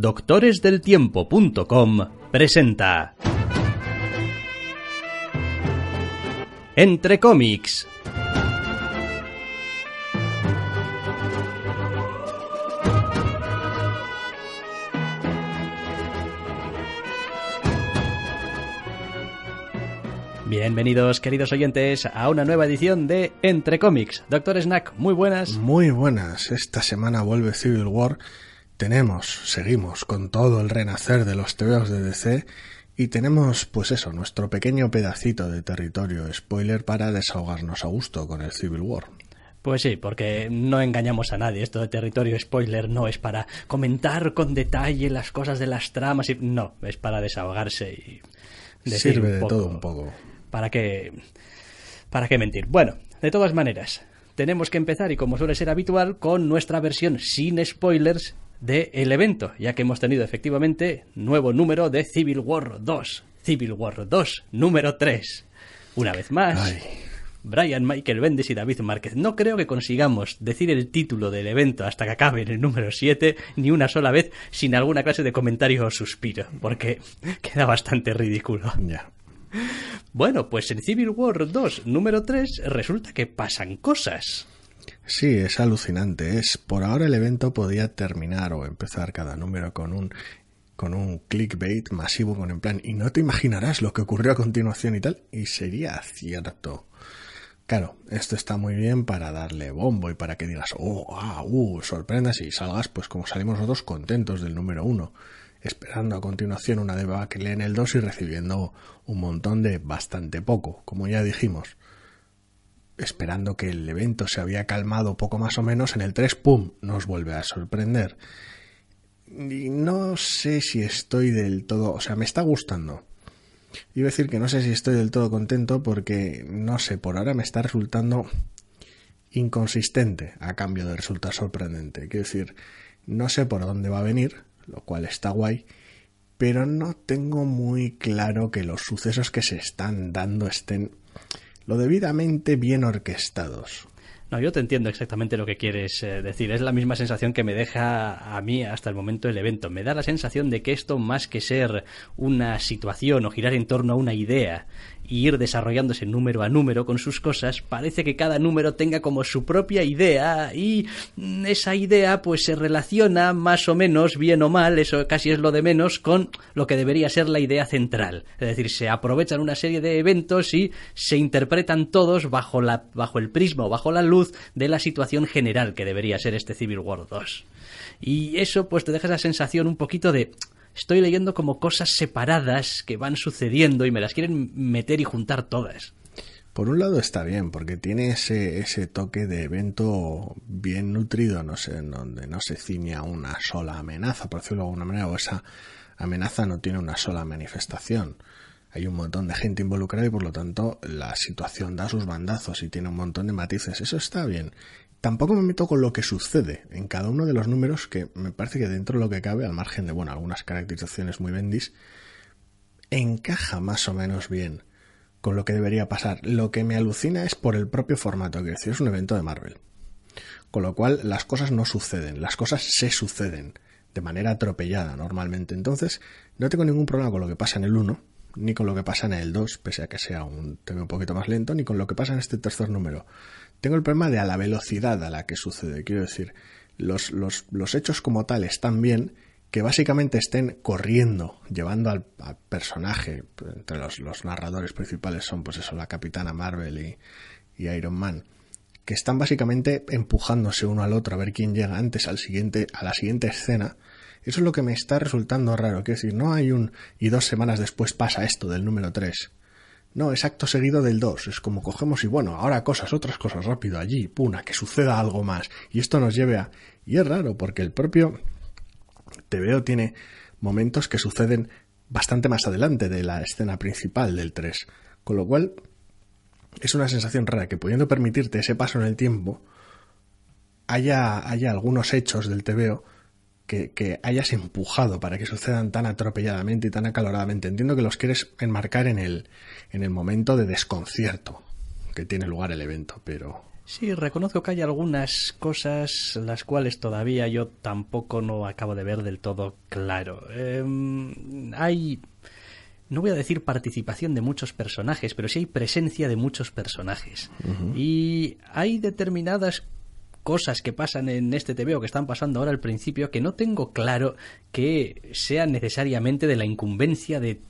doctoresdeltiempo.com presenta Entre cómics. Bienvenidos, queridos oyentes, a una nueva edición de Entre Cómics. Doctor Snack, muy buenas. Muy buenas. Esta semana vuelve Civil War. Tenemos, seguimos con todo el renacer de los TVOs de DC y tenemos, pues eso, nuestro pequeño pedacito de territorio spoiler para desahogarnos a gusto con el Civil War. Pues sí, porque no engañamos a nadie. Esto de territorio spoiler no es para comentar con detalle las cosas de las tramas y no, es para desahogarse y decir Sirve un de poco. todo un poco. ¿Para qué para qué mentir? Bueno, de todas maneras, tenemos que empezar y como suele ser habitual con nuestra versión sin spoilers de el evento, ya que hemos tenido efectivamente nuevo número de Civil War 2. Civil War 2, número 3. Una vez más, Ay. Brian Michael Bendis y David Márquez. No creo que consigamos decir el título del evento hasta que acabe en el número 7 ni una sola vez sin alguna clase de comentario o suspiro, porque queda bastante ridículo. Bueno, pues en Civil War 2, número 3, resulta que pasan cosas. Sí, es alucinante. Es por ahora el evento podía terminar o empezar cada número con un con un clickbait masivo con en plan y no te imaginarás lo que ocurrió a continuación y tal y sería cierto. Claro, esto está muy bien para darle bombo y para que digas, oh, ah, uh, sorprendas y salgas pues como salimos nosotros contentos del número uno, esperando a continuación una debacle en el 2 y recibiendo un montón de bastante poco, como ya dijimos esperando que el evento se había calmado poco más o menos, en el 3, ¡pum!, nos vuelve a sorprender. Y no sé si estoy del todo, o sea, me está gustando. Iba a decir que no sé si estoy del todo contento porque, no sé, por ahora me está resultando inconsistente a cambio de resultar sorprendente. Quiero decir, no sé por dónde va a venir, lo cual está guay, pero no tengo muy claro que los sucesos que se están dando estén lo debidamente bien orquestados. No, yo te entiendo exactamente lo que quieres eh, decir. Es la misma sensación que me deja a mí hasta el momento el evento. Me da la sensación de que esto, más que ser una situación o girar en torno a una idea y ir desarrollándose número a número con sus cosas, parece que cada número tenga como su propia idea y esa idea pues se relaciona más o menos, bien o mal, eso casi es lo de menos, con lo que debería ser la idea central. Es decir, se aprovechan una serie de eventos y se interpretan todos bajo, la, bajo el prisma o bajo la luz de la situación general que debería ser este Civil War 2. Y eso pues te deja esa sensación un poquito de estoy leyendo como cosas separadas que van sucediendo y me las quieren meter y juntar todas. Por un lado está bien, porque tiene ese, ese toque de evento bien nutrido, no sé, en donde no se ciñe a una sola amenaza, por decirlo de alguna manera, o esa amenaza no tiene una sola manifestación. Hay un montón de gente involucrada y por lo tanto la situación da sus bandazos y tiene un montón de matices. Eso está bien. Tampoco me meto con lo que sucede en cada uno de los números que me parece que dentro de lo que cabe, al margen de, bueno, algunas caracterizaciones muy bendis, encaja más o menos bien con lo que debería pasar. Lo que me alucina es por el propio formato, que decir, es un evento de Marvel. Con lo cual las cosas no suceden, las cosas se suceden de manera atropellada normalmente. Entonces, no tengo ningún problema con lo que pasa en el 1, ni con lo que pasa en el 2, pese a que sea un tema un poquito más lento, ni con lo que pasa en este tercer número. Tengo el problema de a la velocidad a la que sucede. Quiero decir, los, los, los hechos como tal están bien, que básicamente estén corriendo, llevando al, personaje, entre los, los, narradores principales son pues eso, la Capitana Marvel y, y, Iron Man, que están básicamente empujándose uno al otro a ver quién llega antes al siguiente, a la siguiente escena. Eso es lo que me está resultando raro. Quiero decir, no hay un y dos semanas después pasa esto del número 3. No, es acto seguido del 2. Es como cogemos y bueno, ahora cosas, otras cosas rápido allí, puna, que suceda algo más. Y esto nos lleve a... Y es raro porque el propio TVO tiene momentos que suceden bastante más adelante de la escena principal del 3. Con lo cual, es una sensación rara que pudiendo permitirte ese paso en el tiempo, haya, haya algunos hechos del TVO que, que, hayas empujado para que sucedan tan atropelladamente y tan acaloradamente. Entiendo que los quieres enmarcar en el, en el momento de desconcierto que tiene lugar el evento, pero Sí, reconozco que hay algunas cosas las cuales todavía yo tampoco no acabo de ver del todo claro. Em, hay no voy a decir participación de muchos personajes, pero sí hay presencia de muchos personajes. Y hay determinadas cosas que pasan en este TV o que están pasando ahora al principio que no tengo claro que sean necesariamente de la incumbencia de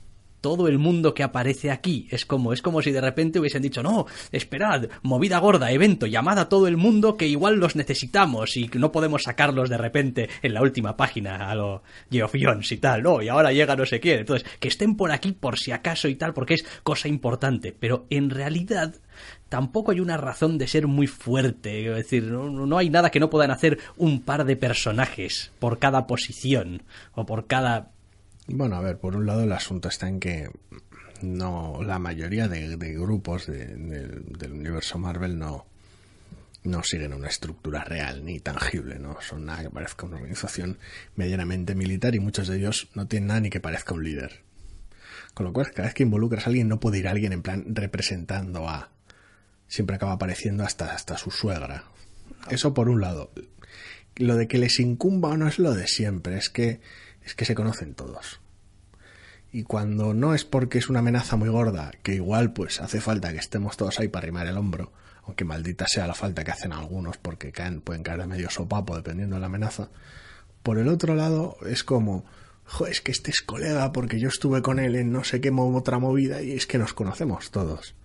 todo el mundo que aparece aquí. Es como, es como si de repente hubiesen dicho, no, esperad, movida gorda, evento, llamada a todo el mundo que igual los necesitamos y no podemos sacarlos de repente en la última página a lo Geoff y tal, no, y ahora llega no sé quién. Entonces, que estén por aquí por si acaso y tal, porque es cosa importante. Pero en realidad, tampoco hay una razón de ser muy fuerte. Es decir, no, hay nada que no puedan hacer un par de personajes por cada posición o por cada bueno, a ver, por un lado el asunto está en que no la mayoría de, grupos del universo Marvel no, no siguen una estructura real ni tangible, no son nada que parezca una organización medianamente militar y muchos de ellos no tienen nada ni que parezca un líder. Con lo cual, cada vez que involucras a alguien no puede ir alguien en plan representando a... Siempre acaba apareciendo hasta, hasta su suegra. Eso por un lado. Lo de que les incumba no es lo de siempre, es que es que se conocen todos. Y cuando no es porque es una amenaza muy gorda, que igual pues hace falta que estemos todos ahí para arrimar el hombro, aunque maldita sea la falta que hacen algunos porque caen, pueden caer de medio sopapo dependiendo de la amenaza. Por el otro lado, es como, es que este es colega porque yo estuve con él en no sé qué otra movida y es que nos conocemos todos.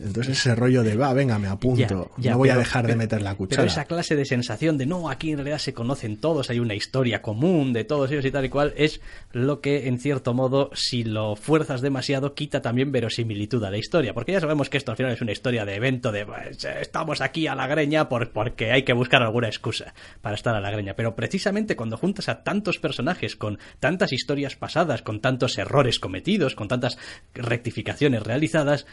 Entonces ese rollo de, va, venga, me apunto, no voy a dejar de meter la cuchara. Pero esa clase de sensación de, no, aquí en realidad se conocen todos, hay una historia común de todos ellos y tal y cual, es lo que, en cierto modo, si lo fuerzas demasiado, quita también verosimilitud a la historia. Porque ya sabemos que esto al final es una historia de evento de, pues, estamos aquí a la greña por, porque hay que buscar alguna excusa para estar a la greña. Pero precisamente cuando juntas a tantos personajes con tantas historias pasadas, con tantos errores cometidos, con tantas rectificaciones realizadas,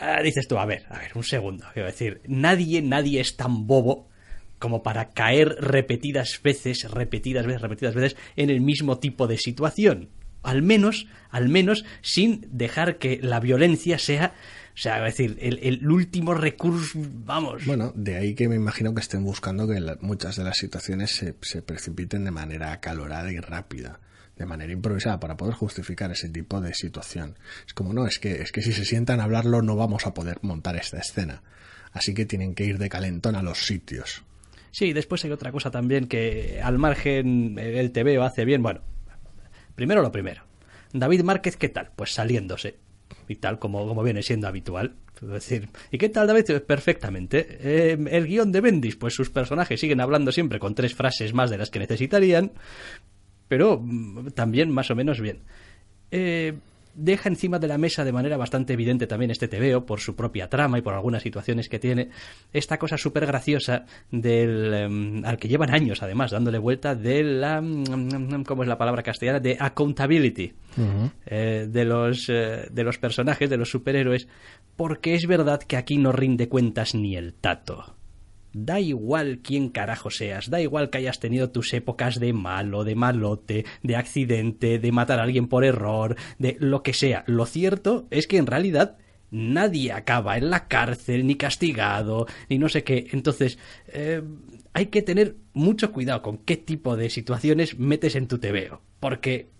Ah, dices tú, a ver, a ver, un segundo. Quiero decir, nadie, nadie es tan bobo como para caer repetidas veces, repetidas veces, repetidas veces en el mismo tipo de situación. Al menos, al menos, sin dejar que la violencia sea, o sea, decir, el, último recurso, vamos. Bueno, de ahí que me imagino que estén buscando que muchas de las situaciones se, se precipiten de manera acalorada y rápida de manera improvisada para poder justificar ese tipo de situación. Es como no, es que, es que si se sientan a hablarlo no vamos a poder montar esta escena. Así que tienen que ir de calentón a los sitios. Sí, después hay otra cosa también que al margen el TV hace bien. Bueno, primero lo primero. David Márquez, ¿qué tal? Pues saliéndose. Y tal como, como viene siendo habitual. Es decir, ¿y qué tal David? Perfectamente. Eh, el guion de Bendis, pues sus personajes siguen hablando siempre con tres frases más de las que necesitarían pero mm, también más o menos bien. Eh, deja encima de la mesa de manera bastante evidente también este TVO, por su propia trama y por algunas situaciones que tiene, esta cosa súper graciosa del, em, al que llevan años además dándole vuelta de la, mm, ¿cómo es la palabra castellana? De accountability eh, de, los, eh, de los personajes, de los superhéroes, porque es verdad que aquí no rinde cuentas ni el tato. Da igual quién carajo seas, da igual que hayas tenido tus épocas de malo, de malote, de accidente, de matar a alguien por error, de lo que sea. Lo cierto es que en realidad nadie acaba en la cárcel, ni castigado, ni no sé qué. Entonces, eh, hay que tener mucho cuidado con qué tipo de situaciones metes en tu tebeo. Porque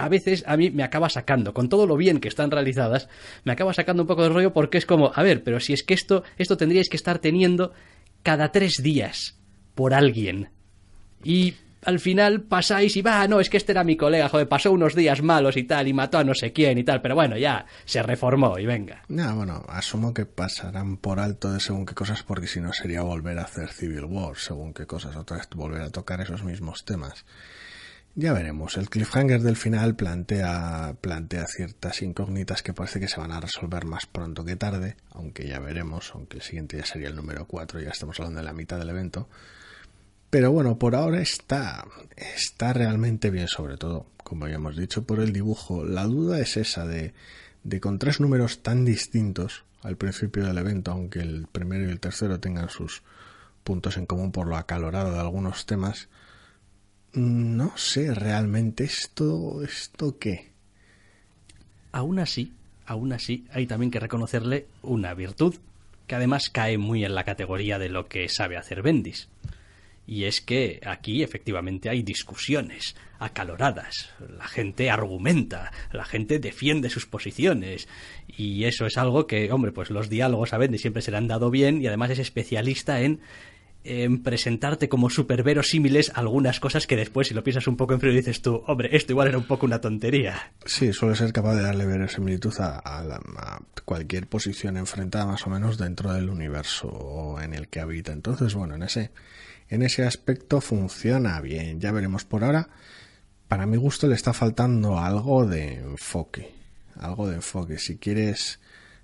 a veces a mí me acaba sacando, con todo lo bien que están realizadas, me acaba sacando un poco de rollo porque es como, a ver, pero si es que esto, esto tendríais que estar teniendo cada tres días por alguien. Y al final pasáis y va, no, es que este era mi colega, joder, pasó unos días malos y tal, y mató a no sé quién y tal, pero bueno, ya se reformó y venga. No, bueno, asumo que pasarán por alto de según qué cosas, porque si no sería volver a hacer Civil War, según qué cosas, otra vez volver a tocar esos mismos temas. Ya veremos. El cliffhanger del final plantea, plantea ciertas incógnitas que parece que se van a resolver más pronto que tarde, aunque ya veremos, aunque el siguiente ya sería el número 4, ya estamos hablando de la mitad del evento. Pero bueno, por ahora está, está realmente bien, sobre todo, como ya hemos dicho, por el dibujo. La duda es esa de, de con tres números tan distintos al principio del evento, aunque el primero y el tercero tengan sus puntos en común por lo acalorado de algunos temas, no sé realmente esto, esto qué. Aún así, aún así, hay también que reconocerle una virtud, que además cae muy en la categoría de lo que sabe hacer Bendis. Y es que aquí efectivamente hay discusiones acaloradas, la gente argumenta, la gente defiende sus posiciones y eso es algo que, hombre, pues los diálogos a Bendis siempre se le han dado bien y además es especialista en en presentarte como super verosímiles algunas cosas que después, si lo piensas un poco en frío, dices tú, hombre, esto igual era un poco una tontería. Sí, suele ser capaz de darle verosimilitud a, a, cualquier posición enfrentada más o menos dentro del universo en el que habita. Entonces, bueno, en ese, en ese aspecto funciona bien. Ya veremos por ahora. Para mi gusto le está faltando algo de enfoque. Algo de enfoque. Si quieres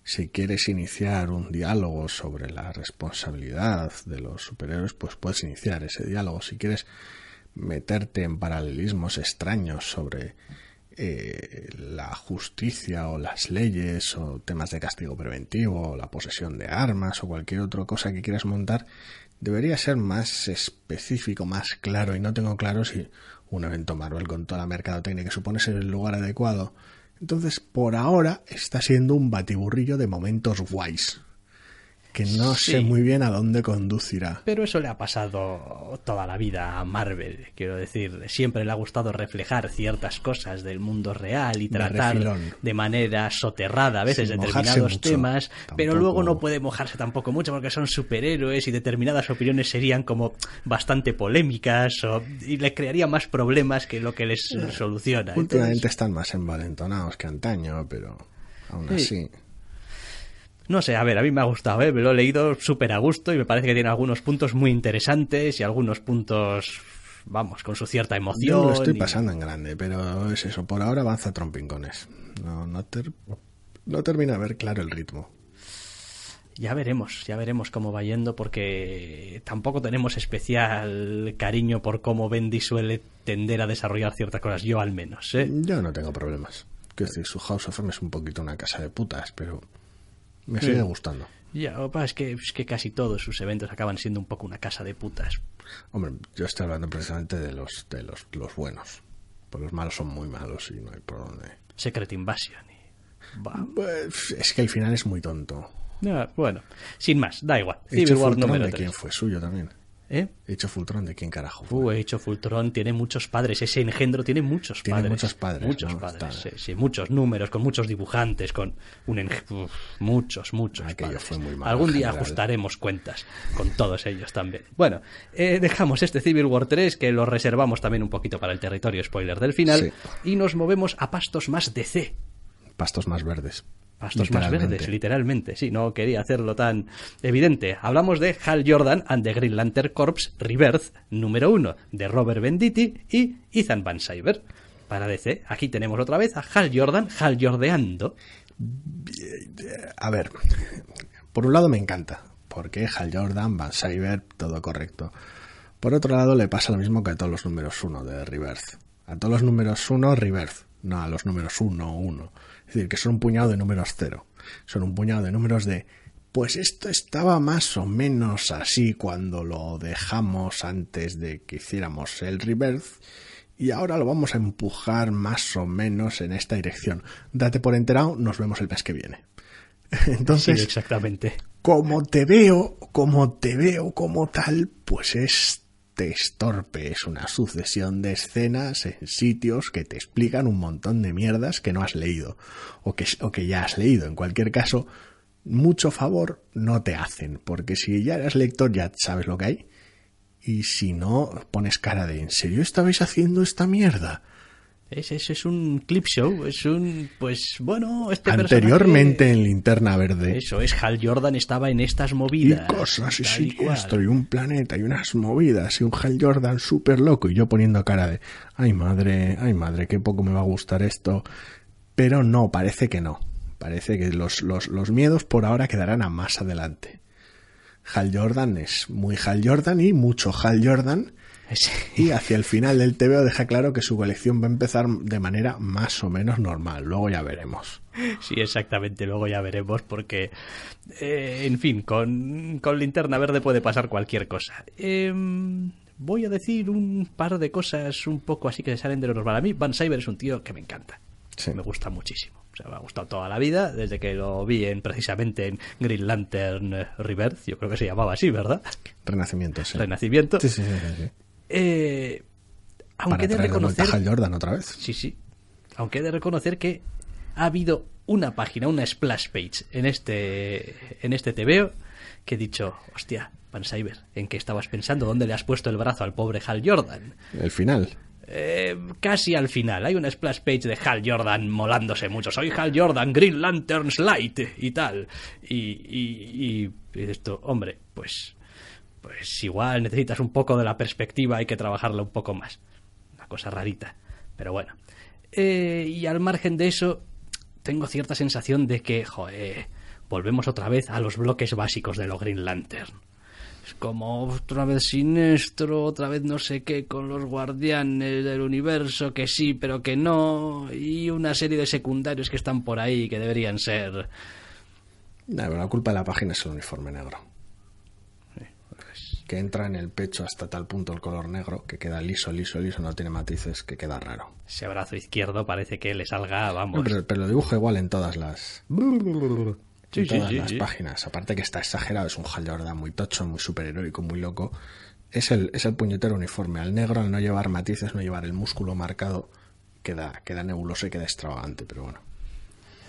si quieres iniciar un diálogo sobre la responsabilidad de los superhéroes, pues puedes iniciar ese diálogo. Si quieres meterte en paralelismos extraños sobre eh, la justicia o las leyes o temas de castigo preventivo o la posesión de armas o cualquier otra cosa que quieras montar, debería ser más específico, más claro y no tengo claro si un evento Marvel con toda la mercadotecnia que supone ser el lugar adecuado entonces, por ahora está siendo un batiburrillo de momentos guays que no sé muy bien a dónde conducirá. Pero eso le ha pasado toda la vida a Marvel. Quiero decir, siempre le ha gustado reflejar ciertas cosas del mundo real y tratar de, manera soterrada a veces determinados temas, pero luego no puede mojarse tampoco mucho porque son superhéroes y determinadas opiniones serían como bastante polémicas y le crearía más problemas que lo que les eh, soluciona. Últimamente están más envalentonados que antaño, pero aún así. No sé, a ver, a mí me ha gustado, ¿eh? me lo he leído súper a gusto y me parece que tiene algunos puntos muy interesantes y algunos puntos, vamos, con su cierta emoción. Yo lo estoy pasando en grande, pero es eso, por ahora avanza trompincones. No, no, no termina de ver claro el ritmo. Ya veremos, ya veremos cómo va yendo porque tampoco tenemos especial cariño por cómo Bendy suele tender a desarrollar ciertas cosas, yo al menos. ¿eh? Yo no tengo problemas. Quiero decir, su House of M es un poquito una casa de putas, pero me sigue gustando. Ya, es que, es que casi todos sus eventos acaban siendo un poco una casa de putas. Hombre, yo estoy hablando precisamente de los, de los, los buenos. Pues los malos son muy malos y no hay por dónde. Secret Invasion. Pues, es que el final es muy tonto. bueno, sin más, da igual. Civil War número de quién fue suyo también. ¿Eh? Hecho Fultron, ¿de quién carajo fue? Uh, Hecho Fultron tiene muchos padres. Ese engendro tiene muchos tiene padres. muchos padres. Muchos padres, sí, muchos números, con muchos dibujantes, con un muchos, muchos Aquello Fue muy malo, Algún día ajustaremos cuentas con todos ellos también. Bueno, eh, dejamos este Civil War 3, que lo reservamos también un poquito para el territorio spoiler del final, y nos movemos a pastos más DC. Pastos más verdes. Pastos más verdes, literalmente. Sí, no quería hacerlo tan evidente. Hablamos de Hal Jordan and the Green Lantern Corps Rebirth número uno, de Robert Venditti y Ethan Van Cyber. Para DC, aquí tenemos otra vez a Hal Jordan, Hal Jordeando. A ver, por un lado me encanta, porque Hal Jordan, Van Cyber, todo correcto. Por otro lado, le pasa lo mismo que a todos los números uno de Rebirth. A todos los números uno, Rebirth, no a los números uno, uno. Es decir, que son un puñado de números cero. Son un puñado de números de pues esto estaba más o menos así cuando lo dejamos antes de que hiciéramos el reverse y ahora lo vamos a empujar más o menos en esta dirección. Date por enterado, nos vemos el mes que viene. Entonces, exactamente. Como te veo, como te veo como tal, pues es te estorpe. Es una sucesión de escenas en sitios que te explican un montón de mierdas que no has leído o que, o que ya has leído. En cualquier caso, mucho favor no te hacen, porque si ya eres lector ya sabes lo que hay. Y si no, pones cara de ¿en serio estabais haciendo esta mierda? Es, es, es, un clip show, es un, pues bueno, este Anteriormente en Linterna Verde. Eso es, Hal Jordan estaba en estas movidas. Y cosas, y esto, y un planeta, y unas movidas, y un Hal Jordan súper loco, y yo poniendo cara de, ay madre, ay madre, qué poco me va a gustar esto. Pero no, parece que no. Parece que los, los, los miedos por ahora quedarán a más adelante. Hal Jordan es muy Hal Jordan y mucho Hal Jordan y hacia el final del TVO deja claro que su colección va a empezar de manera más o menos normal. Luego ya veremos. Sí, exactamente. Luego ya veremos porque, eh, en fin, con, con, linterna verde puede pasar cualquier cosa. Em, voy a decir un par de cosas un poco así que se salen de lo normal. A mí Van Cyber es un tío que me encanta. Me gusta muchísimo. O sea, me ha gustado toda la vida, desde que lo vi en, precisamente en Green Lantern Rebirth, yo creo que se llamaba así, ¿verdad? Renacimiento, sí. Renacimiento. Sí, sí, sí, sí. Eh, aunque Para he de reconocer... a Hal Jordan otra vez. Sí, sí. Aunque he de reconocer que ha habido una página, una splash page en este, en este TVO que he dicho, hostia, Pan Cyber, ¿en qué estabas pensando? ¿Dónde le has puesto el brazo al pobre Hal Jordan? El final. Eh, casi al final. Hay una splash page de Hal Jordan molándose mucho. Soy Hal Jordan, Green Lantern's Light y tal. Y, esto, hombre, pues, pues igual necesitas un poco de la perspectiva, hay que trabajarla un poco más. Una cosa rarita. Pero bueno. Eh, y al margen de eso, tengo cierta sensación de que, volvemos otra vez a los bloques básicos de lo Green Lantern. Es como otra vez Sinestro, otra vez no sé qué con los guardianes del universo, que sí, pero que no, y una serie de secundarios que están por ahí que deberían ser... Pero la culpa de la página es el uniforme negro. pues, Que entra en el pecho hasta tal punto el color negro que queda liso, liso, liso, no tiene matices, que queda raro. ese brazo izquierdo parece que le salga, No, vamos... pero, pero lo dibujo igual en todas las. Sí, en sí, todas sí, las páginas. Aparte que está exagerado, es un Hal Jordan muy tocho, muy superheroico, muy loco. Es el, es el puñetero uniforme. Al negro, al no llevar matices, no llevar el músculo marcado, queda, queda nebuloso y queda extravagante, pero bueno.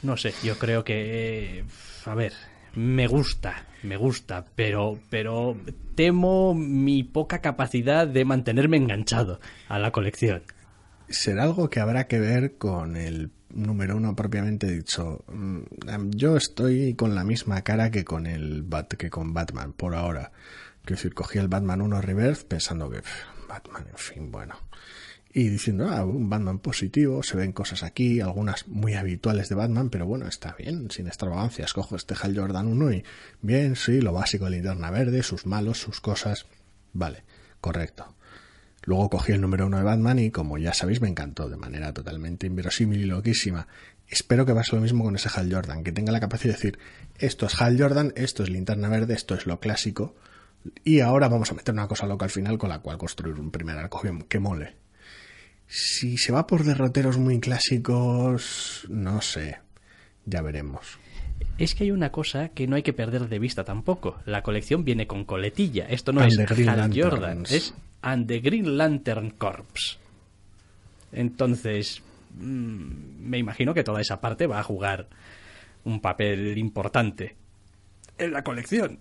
No sé, yo creo que... eh, A ver, me gusta, me gusta, pero, pero temo mi poca capacidad de mantenerme enganchado a la colección. será algo que habrá que ver con el número uno propiamente dicho. Mm, Yo estoy con la misma cara que con el Bat que con Batman por ahora. Quiero decir, cogí el Batman 1 Reverse pensando que Batman, en fin, bueno. Y diciendo, ah, un Batman positivo, se ven cosas aquí, algunas muy habituales de Batman, pero bueno, está bien, sin extravagancias. Cojo este Hal Jordan 1 y bien, sí, lo básico de linterna verde, sus malos, sus cosas. Vale, correcto. Luego cogí el número uno de Batman y, como ya sabéis, me encantó de manera totalmente inverosímil y loquísima. Espero que pase lo mismo con ese Hal Jordan, que tenga la capacidad de decir, esto es Hal Jordan, esto es linterna verde, esto es lo clásico, y ahora vamos a meter una cosa loca al final con la cual construir un primer arco que, mole. Si se va por derroteros muy clásicos, no sé, ya veremos. Es que hay una cosa que no hay que perder de vista tampoco. La colección viene con coletilla. Esto no And es Hal Lanterns. Jordan, es And the Green Lantern Corps. Entonces, mm, me imagino que toda esa parte va a jugar un papel importante en la colección.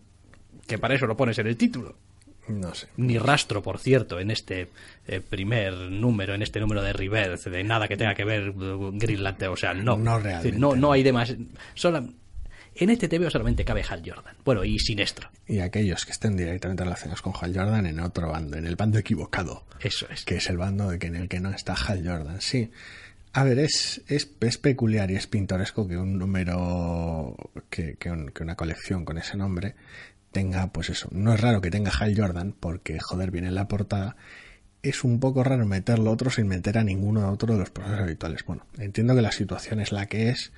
Que para eso lo pones en el título. No sé. Ni rastro, por cierto, en este eh, primer número, en este número de Rebirth, de nada que tenga que ver eh, Green Lantern. O sea, no. No realmente, no, no hay demás. Sola- en este TVO solamente cabe Hal Jordan. Bueno, y Sinestro. Y aquellos que estén directamente relacionados con Hal Jordan en otro bando, en el bando equivocado. Eso es. que es el bando de que en el que no está Hal Jordan. Sí. A ver, es, es, es peculiar y es pintoresco que un número, que, que, un- que una colección con ese nombre tenga, pues eso. No es raro que tenga Hal Jordan, porque, joder, viene en la portada. Es un poco raro meterlo otro sin meter a ninguno de otro de los procesos habituales. Bueno, entiendo que la situación es la que es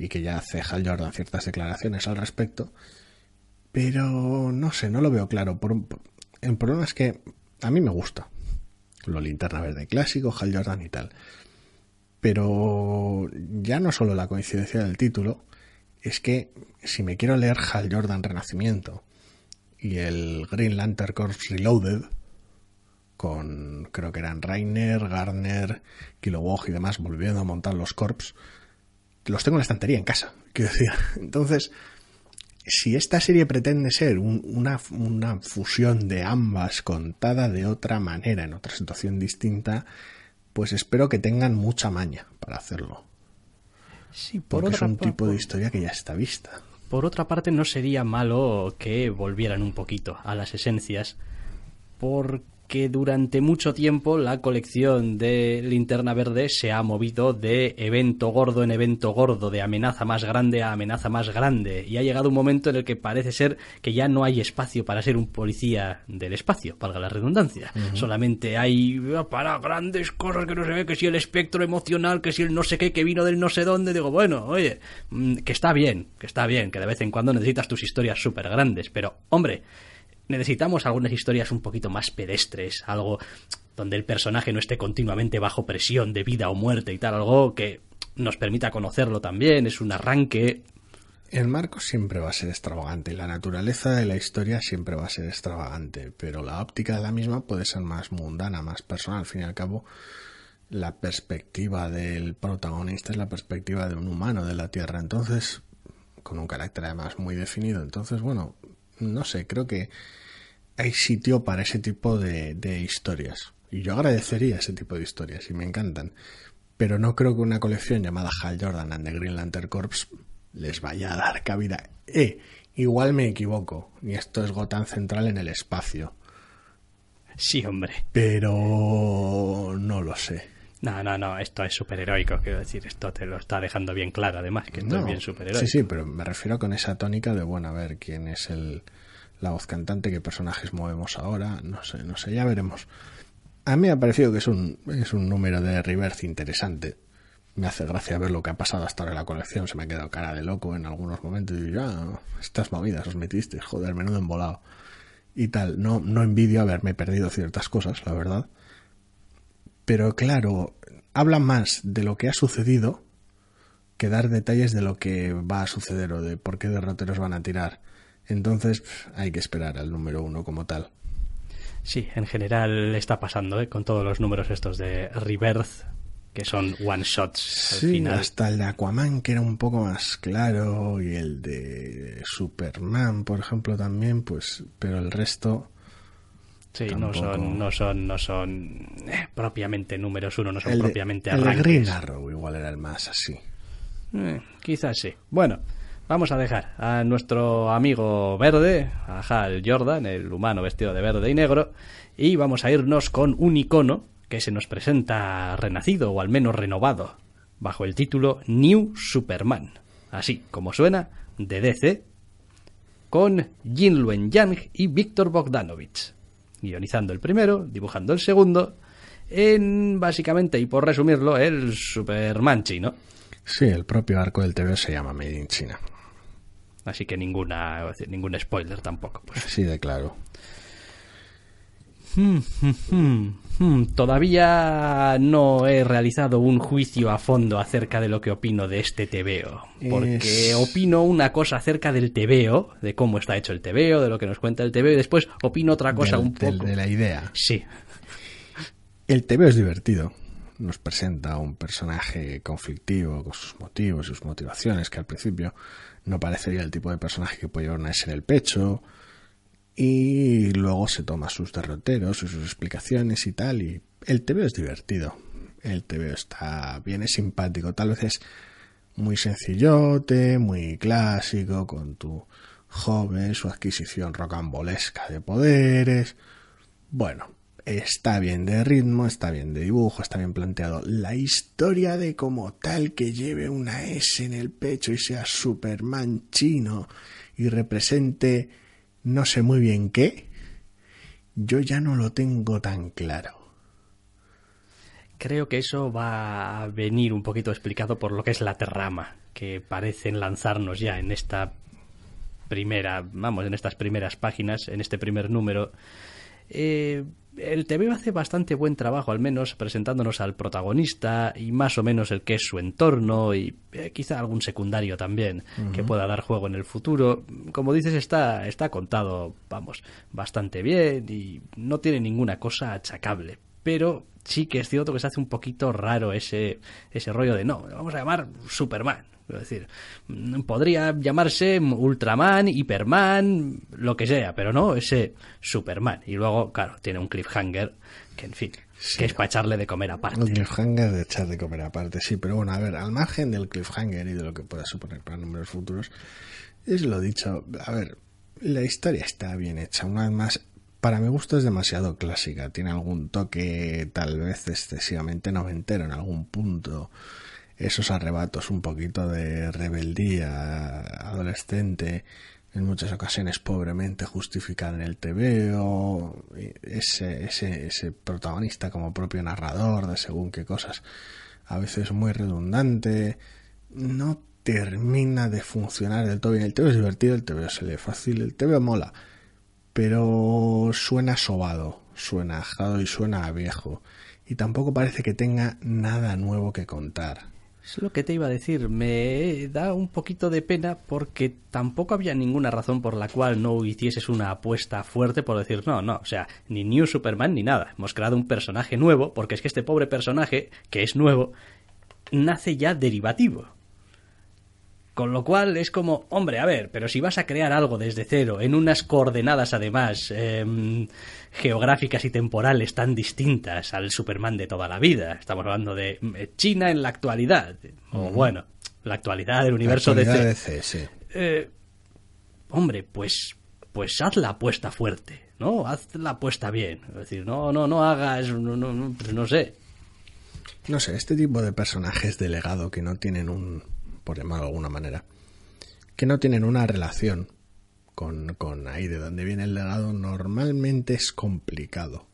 y que ya hace Hal Jordan ciertas declaraciones al respecto, pero no sé, no lo veo claro. El problema es que a mí me gusta lo linterna verde clásico, Hal Jordan y tal. Pero ya no solo la coincidencia del título, es que si me quiero leer Hal Jordan Renacimiento y el Green Lantern Corps Reloaded, con creo que eran Rainer, Garner, Kilowog y demás, volviendo a montar los Corps, los tengo en la estantería en casa, quiero decir. Entonces, si esta serie pretende ser un- una, una fusión de ambas contada de otra manera, en otra situación distinta, pues espero que tengan mucha maña para hacerlo. Sí, por Porque es un tipo de historia que ya está vista. por otra parte, no sería malo que volvieran un poquito a las esencias, porque durante mucho tiempo la colección de Linterna Verde se ha movido de evento gordo en evento gordo, de amenaza más grande a amenaza más grande, y ha llegado un momento en el que parece ser que ya no hay espacio para ser un policía del espacio, valga la redundancia. Solamente hay ah, para grandes cosas que no se ve, que si el espectro emocional, que si el no sé qué, que vino del no sé dónde, digo, bueno, oye, mm, que está bien, que está bien, que de vez en cuando necesitas tus historias súper grandes, pero, hombre, necesitamos algunas historias un poquito más pedestres, algo donde el personaje no esté continuamente bajo presión de vida o muerte y tal, algo que nos permita conocerlo también, es un arranque. El marco siempre va a ser extravagante la naturaleza de la historia siempre va a ser extravagante, pero la óptica de la misma puede ser más mundana, más personal. Al fin y al cabo, la perspectiva del protagonista es la perspectiva de un humano de la Tierra. Entonces, con un carácter además muy definido. Entonces, bueno, no sé, creo que hay sitio para ese tipo de, de historias. Y yo agradecería ese tipo de historias y me encantan. Pero no creo que una colección llamada Hal Jordan and the Green Lantern Corps les vaya a dar cabida. Eh, igual me equivoco. Y esto es Gotham Central en el espacio. Sí, hombre. Pero no lo sé. No, no, no, esto es superheroico, quiero decir, esto te lo está dejando bien claro, además, que esto No, es bien superheroico. Sí, sí, pero me refiero con esa tónica de, bueno, a ver quién es el, la voz cantante, qué personajes movemos ahora, no sé, no sé, ya veremos. A mí me ha parecido que es un, es un número de reverse interesante. Me hace gracia ver lo que ha pasado hasta ahora en la colección, se me ha quedado cara de loco en algunos momentos y digo, ah, estas movidas os metiste, joder, menudo embolado. Y tal, no, no envidio haberme perdido ciertas cosas, la verdad. Pero claro, habla más de lo que ha sucedido que dar detalles de lo que va a suceder o de por qué derroteros van a tirar. Entonces hay que esperar al número uno como tal. Sí, en general está pasando, ¿eh? con todos los números estos de Rebirth, que son one shots al Sí, final. hasta el de Aquaman que era un poco más claro y el de Superman, por ejemplo, también, pues, pero el resto... Sí, no son, no son, no son eh, propiamente números uno, no son el propiamente el de arranques. Green Arrow igual era el más así. Eh, quizás sí. Bueno, vamos a dejar a nuestro amigo verde, a Hal Jordan, el humano vestido de verde y negro, y vamos a irnos con un icono que se nos presenta renacido o al menos renovado, bajo el título New Superman. Así como suena, de DC, con Jin Luen Yang y Víctor Bogdanovich, guionizando el primero, dibujando el segundo, en básicamente, y por resumirlo, el Superman chino. Sí, el propio arco del TV se llama Made in China. Así que ninguna, decir, ningún spoiler tampoco. Pues. Así de claro. Hmm, Todavía no he realizado un juicio a fondo acerca de lo que opino de este TVO. Porque Es- opino una cosa acerca del TVO, de cómo está hecho el TVO, de lo que nos cuenta el TVO, y después opino otra cosa Del- un del- poco. de la idea. Sí, El TV es divertido. Nos presenta a un personaje conflictivo con sus motivos y sus motivaciones, que al principio no parecería el tipo de personaje que puede llevar una S en el pecho. Y luego se toma sus derroteros y sus explicaciones y tal. Y el TV es divertido. El TV está bien, es simpático. Tal vez es muy sencillote, muy clásico, con tu joven, su adquisición rocambolesca de poderes. Bueno, está bien de ritmo, está bien de dibujo, está bien planteado. La historia de como tal que lleve una S en el pecho y sea Superman chino y represente no sé muy bien qué, yo ya no lo tengo tan claro. creo que eso va a venir un poquito explicado por lo que es la trama, que parecen lanzarnos ya en esta primera, vamos, en estas primeras páginas, en este primer número. Eh, el TV hace bastante buen trabajo, al menos presentándonos al protagonista y más o menos el que es su entorno y eh, quizá algún secundario también que pueda dar juego en el futuro. Como dices, está, está contado, vamos, bastante bien y no tiene ninguna cosa achacable. Pero sí que es cierto que se hace un poquito raro ese, ese rollo de no, vamos a llamar Superman. Es decir, mm, podría llamarse Ultraman, Hiperman, lo que sea, pero no ese Superman. Y luego, claro, tiene un cliffhanger que, en fin, que es para echarle de comer aparte. El cliffhanger de echar de comer aparte, sí, pero bueno, a ver, al margen del cliffhanger y de lo que pueda suponer para números futuros, es lo dicho, a ver, la historia está bien hecha, una vez más, para mi gusto es demasiado clásica, tiene algún toque tal vez excesivamente noventero en algún punto, esos arrebatos un poquito de rebeldía adolescente, en muchas ocasiones pobremente justificada en el TVO, ese, ese, protagonista como propio narrador de según qué cosas, a veces muy redundante, no termina de funcionar del todo bien. El TVO es divertido, el TVO se lee fácil, el TVO mola, pero suena sobado, suena ajado y suena viejo, y tampoco parece que tenga nada nuevo que contar. Es lo que te iba a decir. Me da un poquito de pena porque tampoco había ninguna razón por la cual no hicieses una apuesta fuerte por decir no, no, o sea, ni New Superman ni nada. Hemos creado un personaje nuevo porque es que este pobre personaje, que es nuevo, nace ya derivativo. Con lo cual es como, hombre, a ver, pero si vas a crear algo desde cero, en unas coordenadas además em, geográficas y temporales tan distintas al Superman de toda la vida, estamos hablando de eh, China en la actualidad, o bueno, la actualidad del universo de DC. sí. Eh, hombre, pues, pues haz la apuesta fuerte, ¿no? Haz la apuesta bien. Es decir, no, no, no hagas, no, no, no, pues no sé. No sé, este tipo de personajes de legado que no tienen un por de alguna manera, que no tienen una relación con, con ahí de donde viene el legado, normalmente es complicado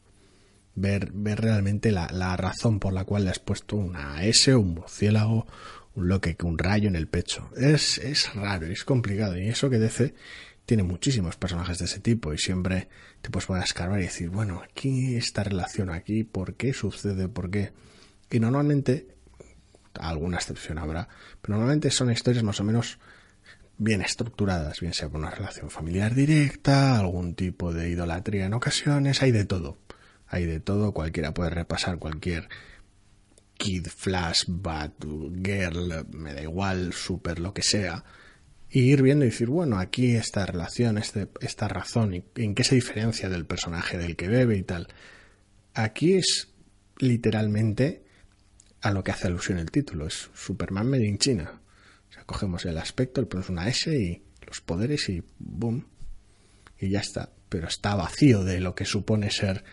ver, ver realmente la, la razón por la cual le has puesto una S, un murciélago, un loque, un rayo en el pecho. Es, es raro, es complicado. Y eso que DC tiene muchísimos personajes de ese tipo y siempre te puedes poner a escarbar y decir, bueno, aquí esta relación, aquí, ¿por qué sucede? ¿Por qué? Y normalmente alguna excepción habrá, pero normalmente son historias más o menos bien estructuradas, bien sea por una relación familiar directa, algún tipo de idolatría en ocasiones, hay de todo. Hay de todo, cualquiera puede repasar cualquier Kid, Flash, Bat, Girl, me da igual, Super, lo que sea, y ir viendo y decir, bueno, aquí esta relación, este, esta razón, en qué se diferencia del personaje del que bebe y tal. Aquí es literalmente a lo que hace alusión el título. Es Superman Made in China. O sea, cogemos el aspecto, le ponemos una S y los poderes y boom. Y ya está. Pero está vacío de lo que supone ser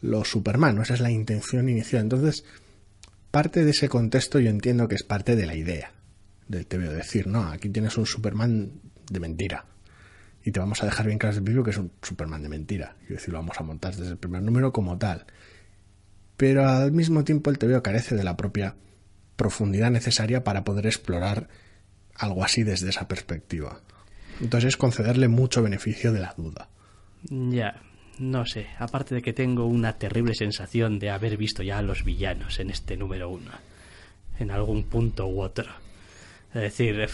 lo Superman. Esa es la intención inicial. Entonces, parte de ese contexto yo entiendo que es parte de la idea del veo Decir, no, aquí tienes un Superman de mentira. Y te vamos a dejar bien claro el principio que es un Superman de mentira. Y decir, lo vamos a montar desde el primer número como tal pero al mismo tiempo el TVO carece de la propia profundidad necesaria para poder explorar algo así desde esa perspectiva. Entonces es concederle mucho beneficio de la duda. Ya, no sé, aparte de que tengo una terrible sensación de haber visto ya a los villanos en este número uno, en algún punto u otro. Es decir,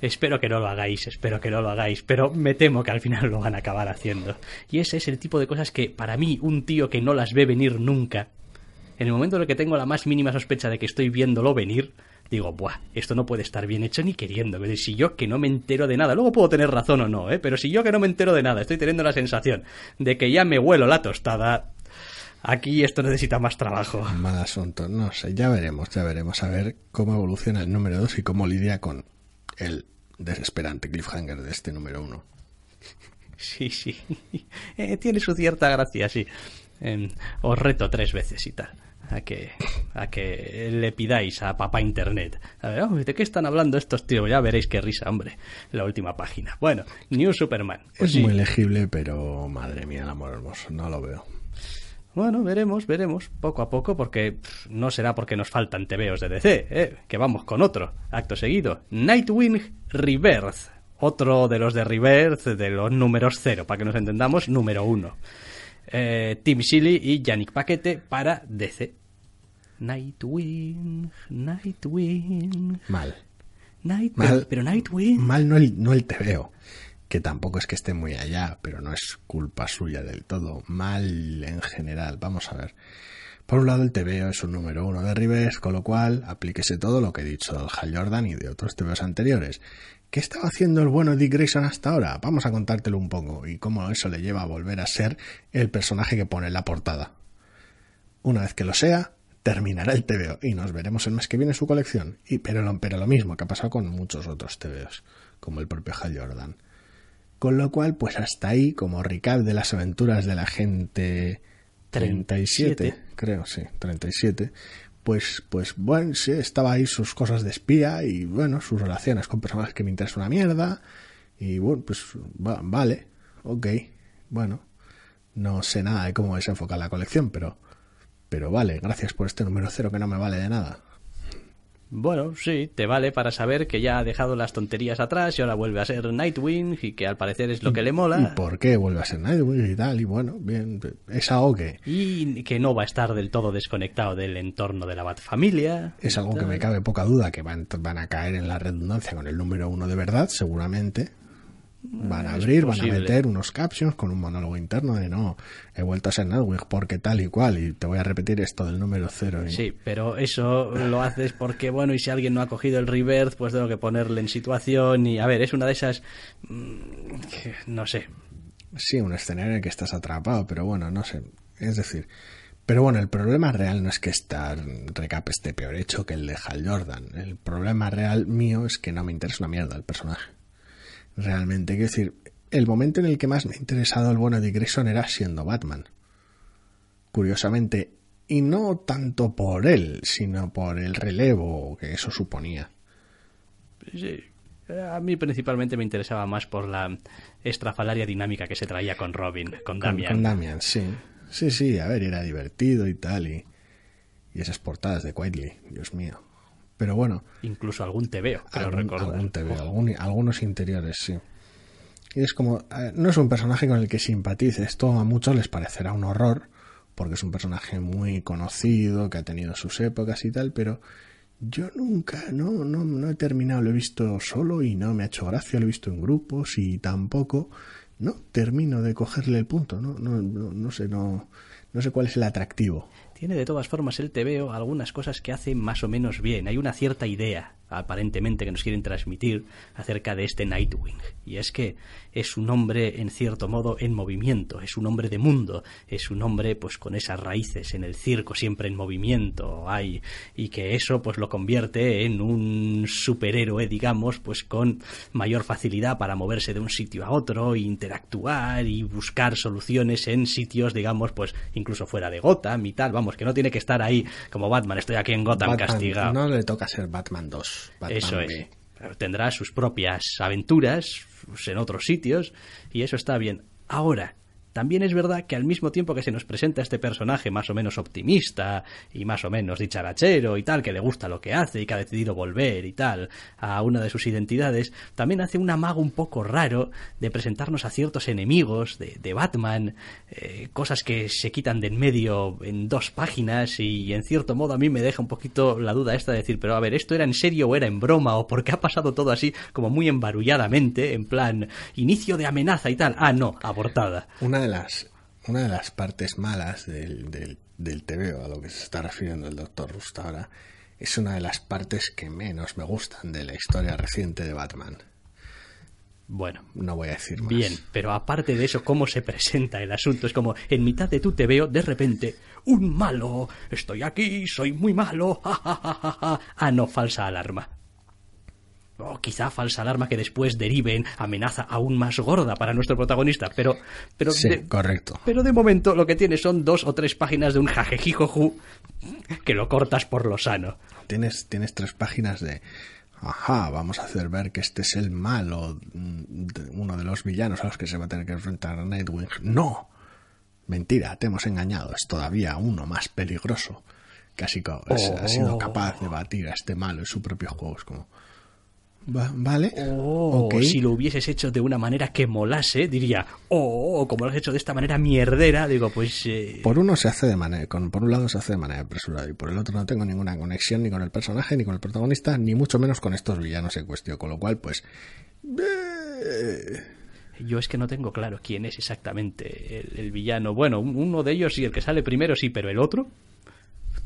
Espero que no lo hagáis, espero que no lo hagáis, pero me temo que al final lo van a acabar haciendo. Y ese es el tipo de cosas que, para mí, un tío que no las ve venir nunca, en el momento en el que tengo la más mínima sospecha de que estoy viéndolo venir, digo, buah, esto no puede estar bien hecho ni queriendo. Si yo que no me entero de nada, luego puedo tener razón o no, ¿eh? pero si yo que no me entero de nada, estoy teniendo la sensación de que ya me huelo la tostada, aquí esto necesita más trabajo. Mal asunto, no sé, ya veremos, ya veremos a ver cómo evoluciona el número 2 y cómo lidia con el desesperante cliffhanger de este número uno. Sí, sí. Eh, tiene su cierta gracia, sí. Em, os reto tres veces y tal. A que, a que le pidáis a papá internet. A ver, ¿de qué están hablando estos tíos? Ya veréis qué risa, hombre. La última página. Bueno, New Superman. Pues es muy legible, pero madre mía, el amor hermoso. No lo veo. Bueno, veremos, veremos, poco a poco, porque no será porque nos faltan tebeos de DC, ¿eh? que vamos con otro, acto seguido. Nightwing Rebirth, otro de los de Rebirth, de los números cero, para que nos entendamos, número uno. Eh, Tim Seeley y Yannick Paquete para DC. Nightwing, Nightwing. Mal. Mal, pero, Nightwing. Mal no el, no el tebeo que tampoco es que esté muy allá, pero no es culpa suya del todo. Mal en general. Vamos a ver. Por un lado, el TVO es un número uno de Rivers, con lo cual aplíquese todo lo que he dicho del Hal Jordan y de otros TVOs anteriores. ¿Qué estaba haciendo el bueno Dick Grayson hasta ahora? Vamos a contártelo un poco y cómo eso le lleva a volver a ser el personaje que pone en la portada. Una vez que lo sea, terminará el TVO y nos veremos el mes que viene su colección. Y, pero, pero lo mismo que ha pasado con muchos otros TVOs, como el propio Hal Jordan. Con lo cual, pues hasta ahí, como recap de las aventuras de la gente 37, creo, sí, 37, pues, pues bueno, sí, estaba ahí sus cosas de espía y bueno, sus relaciones con personajes que me interesan una mierda. Y bueno, pues vale, ok, bueno, no sé nada de cómo desenfocar la colección, pero, pero vale, gracias por este número cero que no me vale de nada. Bueno, sí, te vale para saber que ya ha dejado las tonterías atrás y ahora vuelve a ser Nightwing y que al parecer es lo que le mola. ¿Y por qué vuelve a ser Nightwing y tal? Y bueno, bien, es algo que... Y que no va a estar del todo desconectado del entorno de la Batfamilia. Es algo que me cabe poca duda que van, van a caer en la redundancia con el número uno de verdad, seguramente. Van a abrir, van a meter unos captions con un monólogo interno de no, he vuelto a ser Nightwing porque tal y cual, y te voy a repetir esto del número cero. Sí, pero eso lo haces porque, bueno, y si alguien no ha cogido el rebirth, pues tengo que ponerle en situación, y a ver, es una de esas. Mm, no sé. Sí, un escenario en el que estás atrapado, pero bueno, no sé. Es decir, pero bueno, el problema real no es que esta recap esté peor hecho que el de Hal Jordan. El problema real mío es que no me interesa una mierda el personaje realmente. Quiero decir, el momento en el que más me ha interesado el bueno de Grayson era siendo Batman. Curiosamente, y no tanto por él, sino por el relevo que eso suponía. Sí. A mí principalmente me interesaba más por la estrafalaria dinámica que se traía con Robin, con Damian. Con, Damian, sí. Sí, sí, a ver, era divertido y tal. Y, y esas portadas de Quietly, Dios mío. Pero bueno. Incluso algún tebeo, creo algún, algún algunos interiores, sí. Y es como, eh, no es un personaje con el que simpatice. Esto a muchos les parecerá un horror, porque es un personaje muy conocido, que ha tenido sus épocas y tal, pero yo nunca, no, no, no he terminado, lo he visto solo y no me ha hecho gracia, lo he visto en grupos y tampoco, no termino de cogerle el punto, no, no, no, no sé, no, no sé cuál es el atractivo. Tiene de todas formas el TVO algunas cosas que hace más o menos bien. Hay una cierta idea, aparentemente, que nos quieren transmitir acerca de este Nightwing. Y es que es un hombre, en cierto modo, en movimiento, es un hombre de mundo, es un hombre, pues, con esas raíces en el circo, siempre en movimiento, hay, y que eso, pues, lo convierte en un superhéroe, digamos, pues, con mayor facilidad para moverse de un sitio a otro, interactuar y buscar soluciones en sitios, digamos, pues, incluso fuera de Gotham y tal, vamos, que no tiene que estar ahí como Batman, estoy aquí en Gotham castigado. No le toca ser Batman 2. eso es. Tendrá sus propias aventuras, en otros sitios, y eso está bien. Ahora, también es verdad que al mismo tiempo que se nos presenta este personaje más o menos optimista y más o menos dicharachero y tal, que le gusta lo que hace y que ha decidido volver y tal a una de sus identidades, también hace un amago un poco raro de presentarnos a ciertos enemigos de, Batman, eh, cosas que se quitan de en medio en dos páginas y en cierto modo a mí me deja un poquito la duda esta de decir, pero a ver, ¿esto era en serio o era en broma o por qué ha pasado todo así como muy embarulladamente, en plan inicio de amenaza y tal? Ah, no, abortada de las, una de las partes malas del, del, del TVO a lo que se está refiriendo el doctor Rust ahora es una de las partes que menos me gustan de la historia reciente de Batman. Bueno, no voy a decir más. Bien, pero aparte de eso, cómo se presenta el asunto es como en mitad de tu TVO, de repente, un malo, estoy aquí, soy muy malo, ja, ja, ja, ja. Ah, no, falsa alarma o quizá falsa alarma que después derive en amenaza aún más gorda para nuestro protagonista, pero... pero sí, correcto. Pero de momento lo que tiene son dos o tres páginas de un jajejijoju que lo cortas por lo sano. Tienes, tienes tres páginas de... Ajá, vamos a hacer ver que este es el malo, uno de los villanos a los que se va a tener que enfrentar Nightwing. ¡No! Mentira, te hemos engañado, es todavía uno más peligroso. Casi ha sido capaz de batir a este malo en su propio juego. Es como vale. Oh, Si lo hubieses hecho de una manera que molase, diría, oh, como lo has hecho de esta manera mierdera, digo, pues. Eh, por uno se hace de manera, con, por un lado se hace de manera apresurada y por el otro no tengo ninguna conexión ni con el personaje, ni con el protagonista, ni mucho menos con estos villanos en cuestión, con lo cual, pues. Eh, yo es que no tengo claro quién es exactamente el, villano. Bueno, uno de ellos sí, el que sale primero sí, pero el otro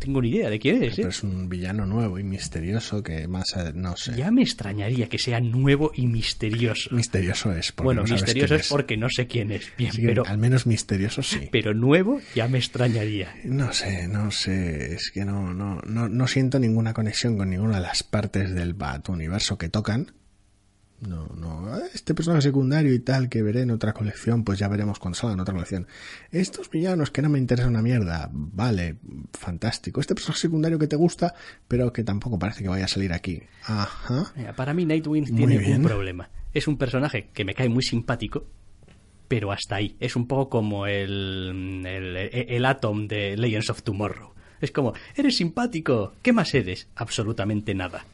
tengo ni idea de quién es. ¿eh? es un villano nuevo y misterioso que más, eh, no sé. Ya me extrañaría que sea nuevo y misterioso. Misterioso es. Porque bueno, misterioso es, porque no sé quién es. Bien, pero al menos misterioso sí. Pero nuevo ya me extrañaría. No sé, no sé. Es que no, no, no, no siento ninguna conexión con ninguna de las partes del Bat universo que tocan no, no, este personaje secundario y tal que veré en otra colección, pues ya veremos cuando salga en otra colección. Estos villanos que no me interesan una mierda, vale, fantástico. Este personaje secundario que te gusta, pero que tampoco parece que vaya a salir aquí. Ajá. para mí Nightwing tiene un problema. Es un personaje que me cae muy simpático, pero hasta ahí. Es un poco como el, el, el Atom de Legends of Tomorrow Es como, eres simpático, ¿qué más eres? Absolutamente nada.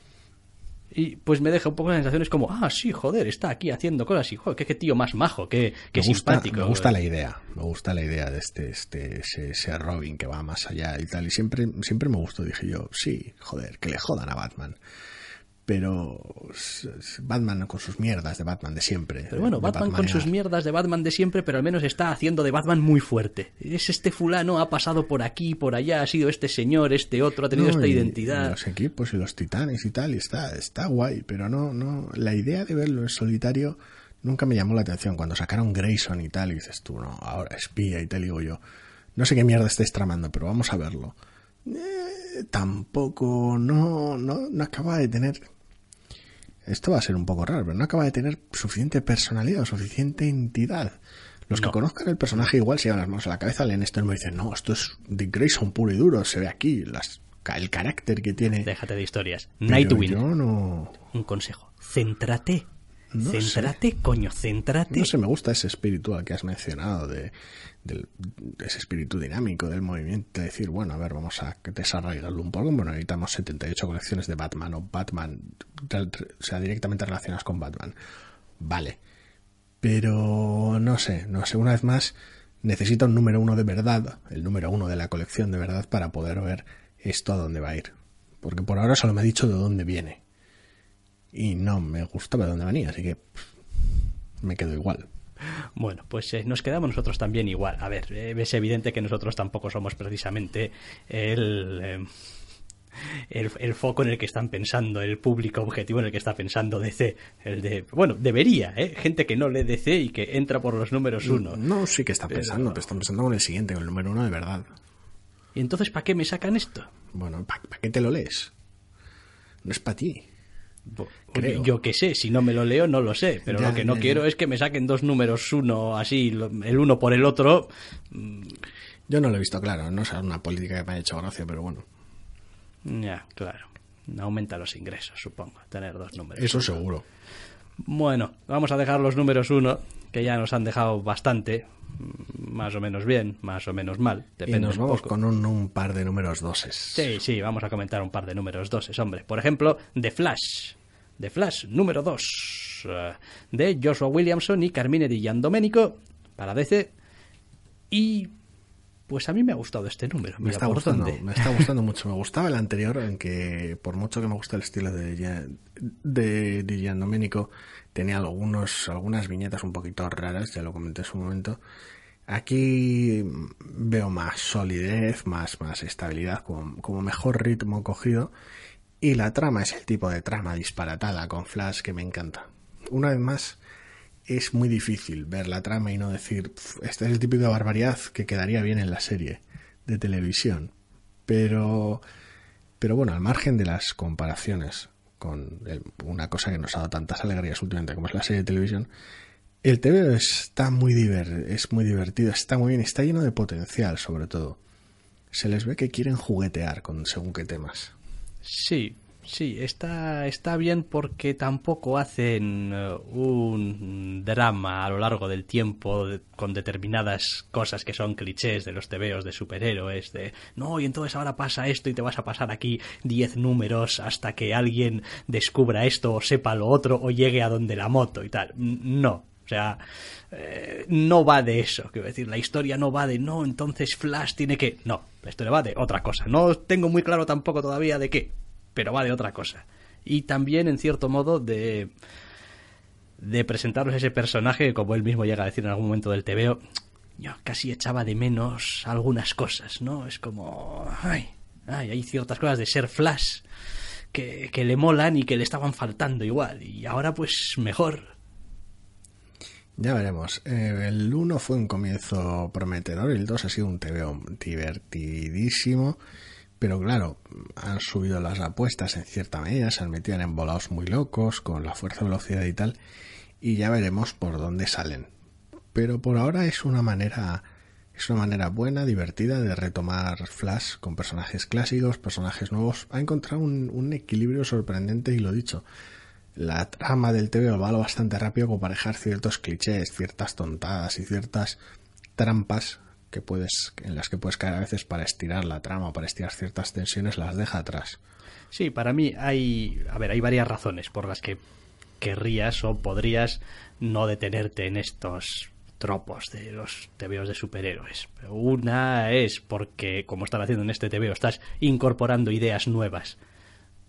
Y pues me deja un poco la sensación, es como, ah, sí, joder, está aquí haciendo cosas y, joder, qué, tío más majo, qué, qué me gusta, simpático. Me gusta la idea, me gusta la idea de este, este, ese, Robin que va más allá y tal. Y siempre, siempre me gustó, dije yo, sí, joder, que le jodan a Batman pero Batman con sus mierdas de Batman de siempre. Pero bueno, Batman con sus mierdas de Batman de siempre, pero al menos está haciendo de Batman muy fuerte. Es este fulano, ha pasado por aquí, por allá, ha sido este señor, este otro, ha tenido esta identidad. los equipos y los titanes y tal, y está, está guay, pero no, no, la idea de verlo en solitario nunca me llamó la atención. Cuando sacaron Grayson y tal, y dices tú, no, ahora espía y tal, digo yo, no sé qué mierda estáis tramando, pero vamos a verlo. Eh, tampoco, no, no, no acaba de tener esto va a ser un poco raro, pero no acaba de tener suficiente personalidad o suficiente entidad. Los que conozcan el personaje igual se llevan las manos a la cabeza, leen esto y me dicen, no, esto es Dick Grayson puro y duro, se ve aquí, las, el carácter que tiene. Déjate de historias. Nightwing. No... Un consejo. Céntrate. céntrate, coño, céntrate. No sé, me gusta ese espíritu al que has mencionado de, ese espíritu dinámico del movimiento, decir, bueno, a ver, vamos a desarrollarlo un poco, bueno, necesitamos 78 colecciones de Batman o Batman, o sea, directamente relacionadas con Batman. Vale. Pero no sé, no sé, una vez más, necesita un número uno de verdad, el número uno de la colección de verdad, para poder ver esto a dónde va a ir. Porque por ahora solo me ha dicho de dónde viene. Y no me gustaba de dónde venía, así que me quedo igual. Bueno, pues eh, nos quedamos nosotros también igual. A ver, eh, es evidente que nosotros tampoco somos precisamente el... Eh, el, foco en el que están pensando, el público objetivo en el que está pensando DC. El de, bueno, debería, ¿eh? Gente que no lee DC y que entra por los números uno. No, sí que está pensando, pero están pensando con el siguiente, con el número uno de verdad. ¿Y entonces para qué me sacan esto? Bueno, ¿para qué te lo lees? No es para ti. Yo qué sé, si no me lo leo no lo sé, pero lo que no quiero es que me saquen dos números uno así, el uno por el otro. Yo no lo he visto claro, no es una política que me haya hecho gracia, pero bueno. Ya, claro. Aumenta los ingresos, supongo, tener dos números. Eso seguro. Bueno, vamos a dejar los números uno, que ya nos han dejado bastante, más o menos bien, más o menos mal. Depende y nos vamos con un, par de números doses. Sí, sí, vamos a comentar un par de números doses, hombre. Por ejemplo, The Flash. The Flash número 2 eh, de Joshua Williamson y Carmine Di Giandomenico para DC. Y pues a mí me ha gustado este número. Me está gustando, me está gustando mucho. Me gustaba el anterior, en que por mucho que me gusta el estilo de, de, de Giandomenico, tenía algunos, algunas viñetas un poquito raras, ya lo comenté en su momento. Aquí veo más solidez, más, más estabilidad, como, como mejor ritmo cogido. Y la trama es el tipo de trama disparatada con Flash que me encanta. Una vez más, es muy difícil ver la trama y no decir, esta es el típico de barbaridad que quedaría bien en la serie de televisión. Pero, pero bueno, al margen de las comparaciones con una cosa que nos ha dado tantas alegrías últimamente como es la serie de televisión, el TV está muy es muy divertido, está muy bien, está lleno de potencial sobre todo. Se les ve que quieren juguetear con según qué temas. Sí, Sí, está, está bien porque tampoco hacen eh, un drama a lo largo del tiempo con determinadas cosas que son clichés de los tebeos de superhéroes, de no, y entonces ahora pasa esto y te vas a pasar aquí diez números hasta que alguien descubra esto o sepa lo otro o llegue a donde la moto y tal. No, o sea, eh, no va de eso. Quiero decir, la historia no va de no, entonces Flash tiene que. No, la historia va de otra cosa. No tengo muy claro tampoco todavía de qué pero va de otra cosa. Y también, en cierto modo, de, de presentaros ese personaje, como él mismo llega a decir en algún momento del TVO, yo casi echaba de menos algunas cosas, ¿no? Es como, ay, ay, hay ciertas cosas de ser Flash que, que le molan y que le estaban faltando igual. Y ahora, pues, mejor. Ya veremos. Eh, el 1 fue un comienzo prometedor, el 2 ha sido un TVO divertidísimo. Pero claro, han subido las apuestas en cierta medida, se han metido en embolados muy locos con la fuerza, velocidad y tal, y ya veremos por dónde salen. Pero por ahora es una manera es una manera buena, divertida de retomar Flash con personajes clásicos, personajes nuevos. Ha encontrado un, equilibrio sorprendente y lo dicho. La trama del TV va bastante rápido como para dejar ciertos clichés, ciertas tontadas y ciertas trampas que puedes, en las que puedes caer a veces para estirar la trama para estirar ciertas tensiones, las deja atrás. Sí, para mí hay, a ver, hay varias razones por las que querrías o podrías no detenerte en estos tropos de los tebeos de superhéroes. Una es porque, como están haciendo en este tebeo, estás incorporando ideas nuevas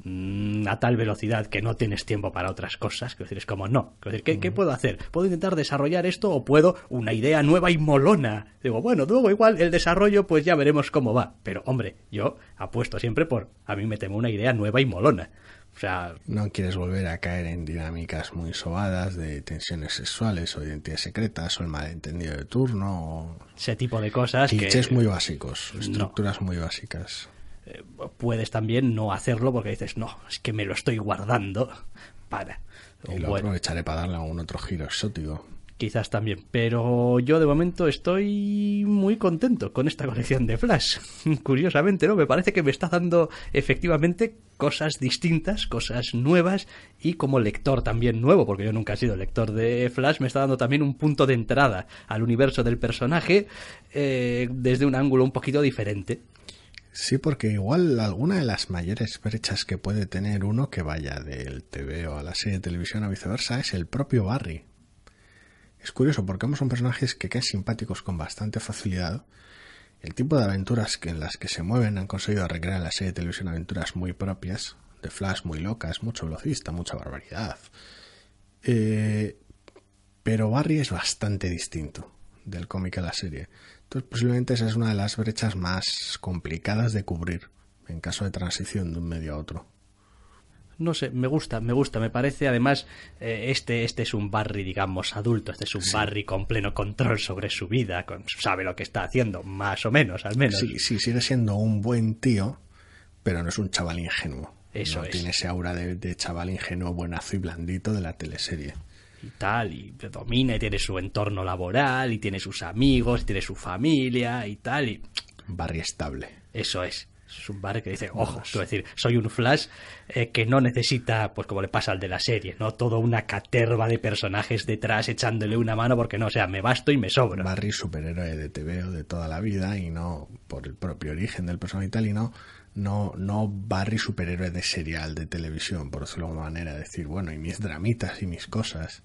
a tal velocidad que no tienes tiempo para otras cosas. Quiero decir, es como no. decir, ¿qué, ¿qué, puedo hacer? ¿Puedo intentar desarrollar esto o puedo una idea nueva y molona? Digo, bueno, luego igual el desarrollo pues ya veremos cómo va. Pero hombre, yo apuesto siempre por, a mí me temo una idea nueva y molona. O sea, no quieres volver a caer en dinámicas muy sobadas de tensiones sexuales o identidades secretas o el malentendido de turno o ese tipo de cosas clichés muy básicos, estructuras muy básicas. Eh, puedes también no hacerlo porque dices, no, es que me lo estoy guardando para. Y lo aprovecharé para darle algún otro giro exótico quizás también. Pero yo de momento estoy muy contento con esta colección de Flash. Curiosamente, ¿no? Me parece que me está dando efectivamente cosas distintas, cosas nuevas y como lector también nuevo, porque yo nunca he sido lector de Flash, me está dando también un punto de entrada al universo del personaje eh, desde un ángulo un poquito diferente. Sí, porque igual alguna de las mayores brechas que puede tener uno que vaya del TV o a la serie de televisión o viceversa es el propio Barry. Es curioso porque ambos son personajes que caen simpáticos con bastante facilidad. El tipo de aventuras que en las que se mueven han conseguido recrear en la serie de televisión aventuras muy propias, de Flash muy locas, mucho velocista, mucha barbaridad. Eh, pero Barry es bastante distinto del cómic a la serie. Entonces posiblemente esa es una de las brechas más complicadas de cubrir en caso de transición de un medio a otro no sé, me gusta, me gusta, me parece. Además, eh, este, este es un Barry, digamos, adulto, este es un Barry con pleno control sobre su vida, con, sabe lo que está haciendo, más o menos, al menos. Sí, sí, sigue siendo un buen tío, pero no es un chaval ingenuo. Eso no es. Tiene ese aura de, chaval ingenuo, buenazo y blandito de la teleserie y tal, y domina y tiene su entorno laboral, y tiene sus amigos, y tiene su familia y tal, y... Barry estable. Eso es es un bar que dice, ojo, quiero decir, soy un Flash eh, que no necesita, pues como le pasa al de la serie, ¿no? Toda una caterva de personajes detrás echándole una mano porque no, o sea, me basto y me sobra. Barry superhéroe de TV o de toda la vida y no por el propio origen del personaje y tal y no no, no Barry superhéroe de serial de televisión, por decirlo de alguna manera, decir, bueno, y mis dramitas y mis cosas.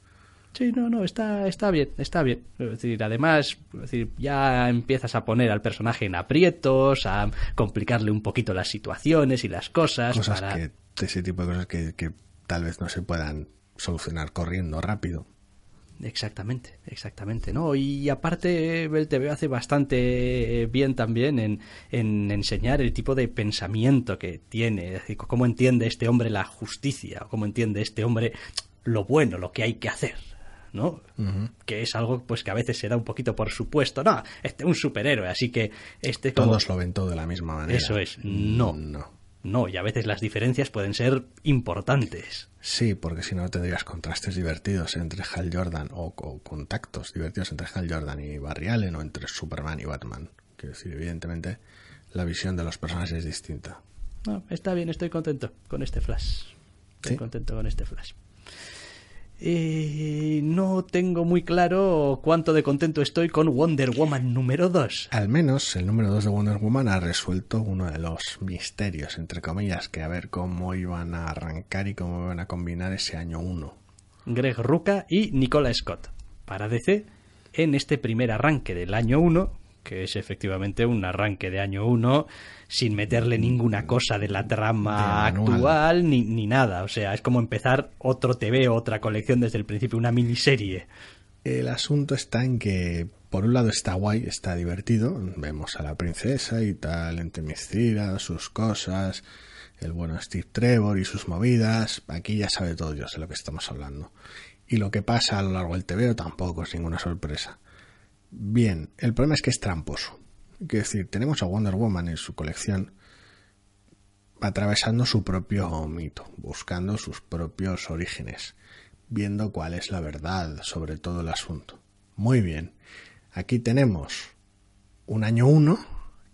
Sí, no, no, está, está bien, está bien. Es decir, además, decir, ya empiezas a poner al personaje en aprietos, a complicarle un poquito las situaciones y las cosas. Cosas que, ese tipo de cosas que, que tal vez no se puedan solucionar corriendo rápido. Exactamente, exactamente, ¿no? Y aparte el TV hace bastante bien también en, en, enseñar el tipo de pensamiento que tiene, es decir, cómo entiende este hombre la justicia, cómo entiende este hombre lo bueno, lo que hay que hacer. ¿No? Que es algo pues que a veces se da un poquito por supuesto. No, este es un superhéroe, así que este Todos lo ven todo de la misma manera. Eso es, no. No. No, y a veces las diferencias pueden ser importantes. Sí, porque si no tendrías contrastes divertidos entre Hal Jordan o, contactos divertidos entre Hal Jordan y Barry Allen o entre Superman y Batman. Quiero decir, evidentemente, la visión de los personajes es distinta. No, está bien, estoy contento con este flash. Estoy contento con este flash. Eh, no tengo muy claro cuánto de contento estoy con Wonder Woman número 2. Al menos el número 2 de Wonder Woman ha resuelto uno de los misterios, entre comillas, que a ver cómo iban a arrancar y cómo iban a combinar ese año 1. Greg Ruca y Nicola Scott. Para DC, en este primer arranque del año 1, que es efectivamente un arranque de año 1 sin meterle ninguna cosa de la trama actual ni, ni nada. O sea, es como empezar otro TV, otra colección desde el principio, una miniserie. El asunto está en que, por un lado, está guay, está divertido. Vemos a la princesa y tal, entemecida, sus cosas, el bueno Steve Trevor y sus movidas. Aquí ya sabe todo Dios de lo que estamos hablando. Y lo que pasa a lo largo del TV tampoco es ninguna sorpresa. Bien, el problema es que es tramposo. Quiero decir, tenemos a Wonder Woman en su colección atravesando su propio mito, buscando sus propios orígenes, viendo cuál es la verdad sobre todo el asunto. Muy bien, aquí tenemos un año uno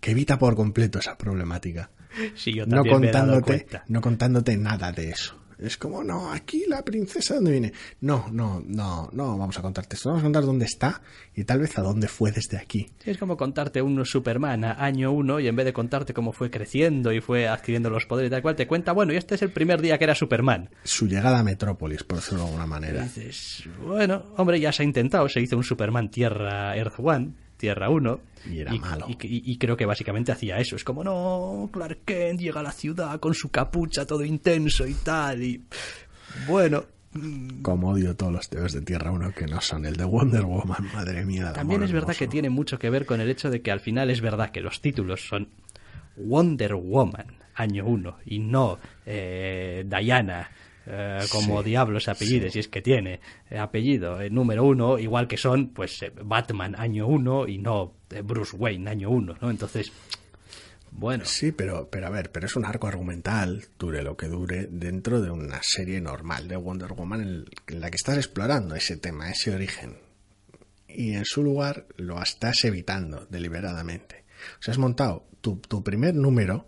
que evita por completo esa problemática. Sí, yo no contándote, no contándote nada de eso. Es como, no, aquí la princesa, ¿dónde viene? No, no, no, no, vamos a contarte esto. Vamos a contar dónde está y tal vez a dónde fue desde aquí. Es como contarte un Superman a año uno y en vez de contarte cómo fue creciendo y fue adquiriendo los poderes y tal cual, te cuenta, bueno, y este es el primer día que era Superman. Su llegada a Metrópolis, por decirlo de alguna manera. dices, bueno, hombre, ya se ha intentado, se hizo un Superman Tierra Earth One, Tierra 1. Y era malo. Y, creo que básicamente hacía eso. Es como, no, Clark Kent llega a la ciudad con su capucha todo intenso y tal. Y bueno. Mm. Como odio todos los teos de Tierra 1 que no son el de Wonder Woman, madre mía. También es verdad que tiene mucho que ver con el hecho de que al final es verdad que los títulos son Wonder Woman, año 1, y no eh, Diana eh, como diablos apellidos, si es que tiene eh, apellido el número uno, igual que son pues eh, Batman año uno y no Bruce Wayne año uno, ¿no? Entonces, bueno. Sí, pero, pero a ver, pero es un arco argumental, dure lo que dure, dentro de una serie normal de Wonder Woman en, la que estás explorando ese tema, ese origen. Y en su lugar lo estás evitando deliberadamente. O sea, has montado tu, tu primer número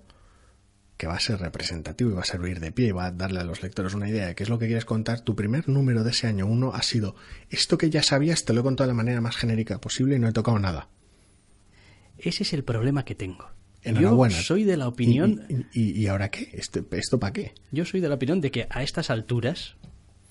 que va a ser representativo y va a servir de pie y va a darle a los lectores una idea de qué es lo que quieres contar, tu primer número de ese año uno ha sido esto que ya sabías, te lo he contado de la manera más genérica posible y no he tocado nada. Ese es el problema que tengo. Yo soy de la opinión... ¿Y, ahora qué? ¿Esto, ¿Esto para qué? Yo soy de la opinión de que a estas alturas,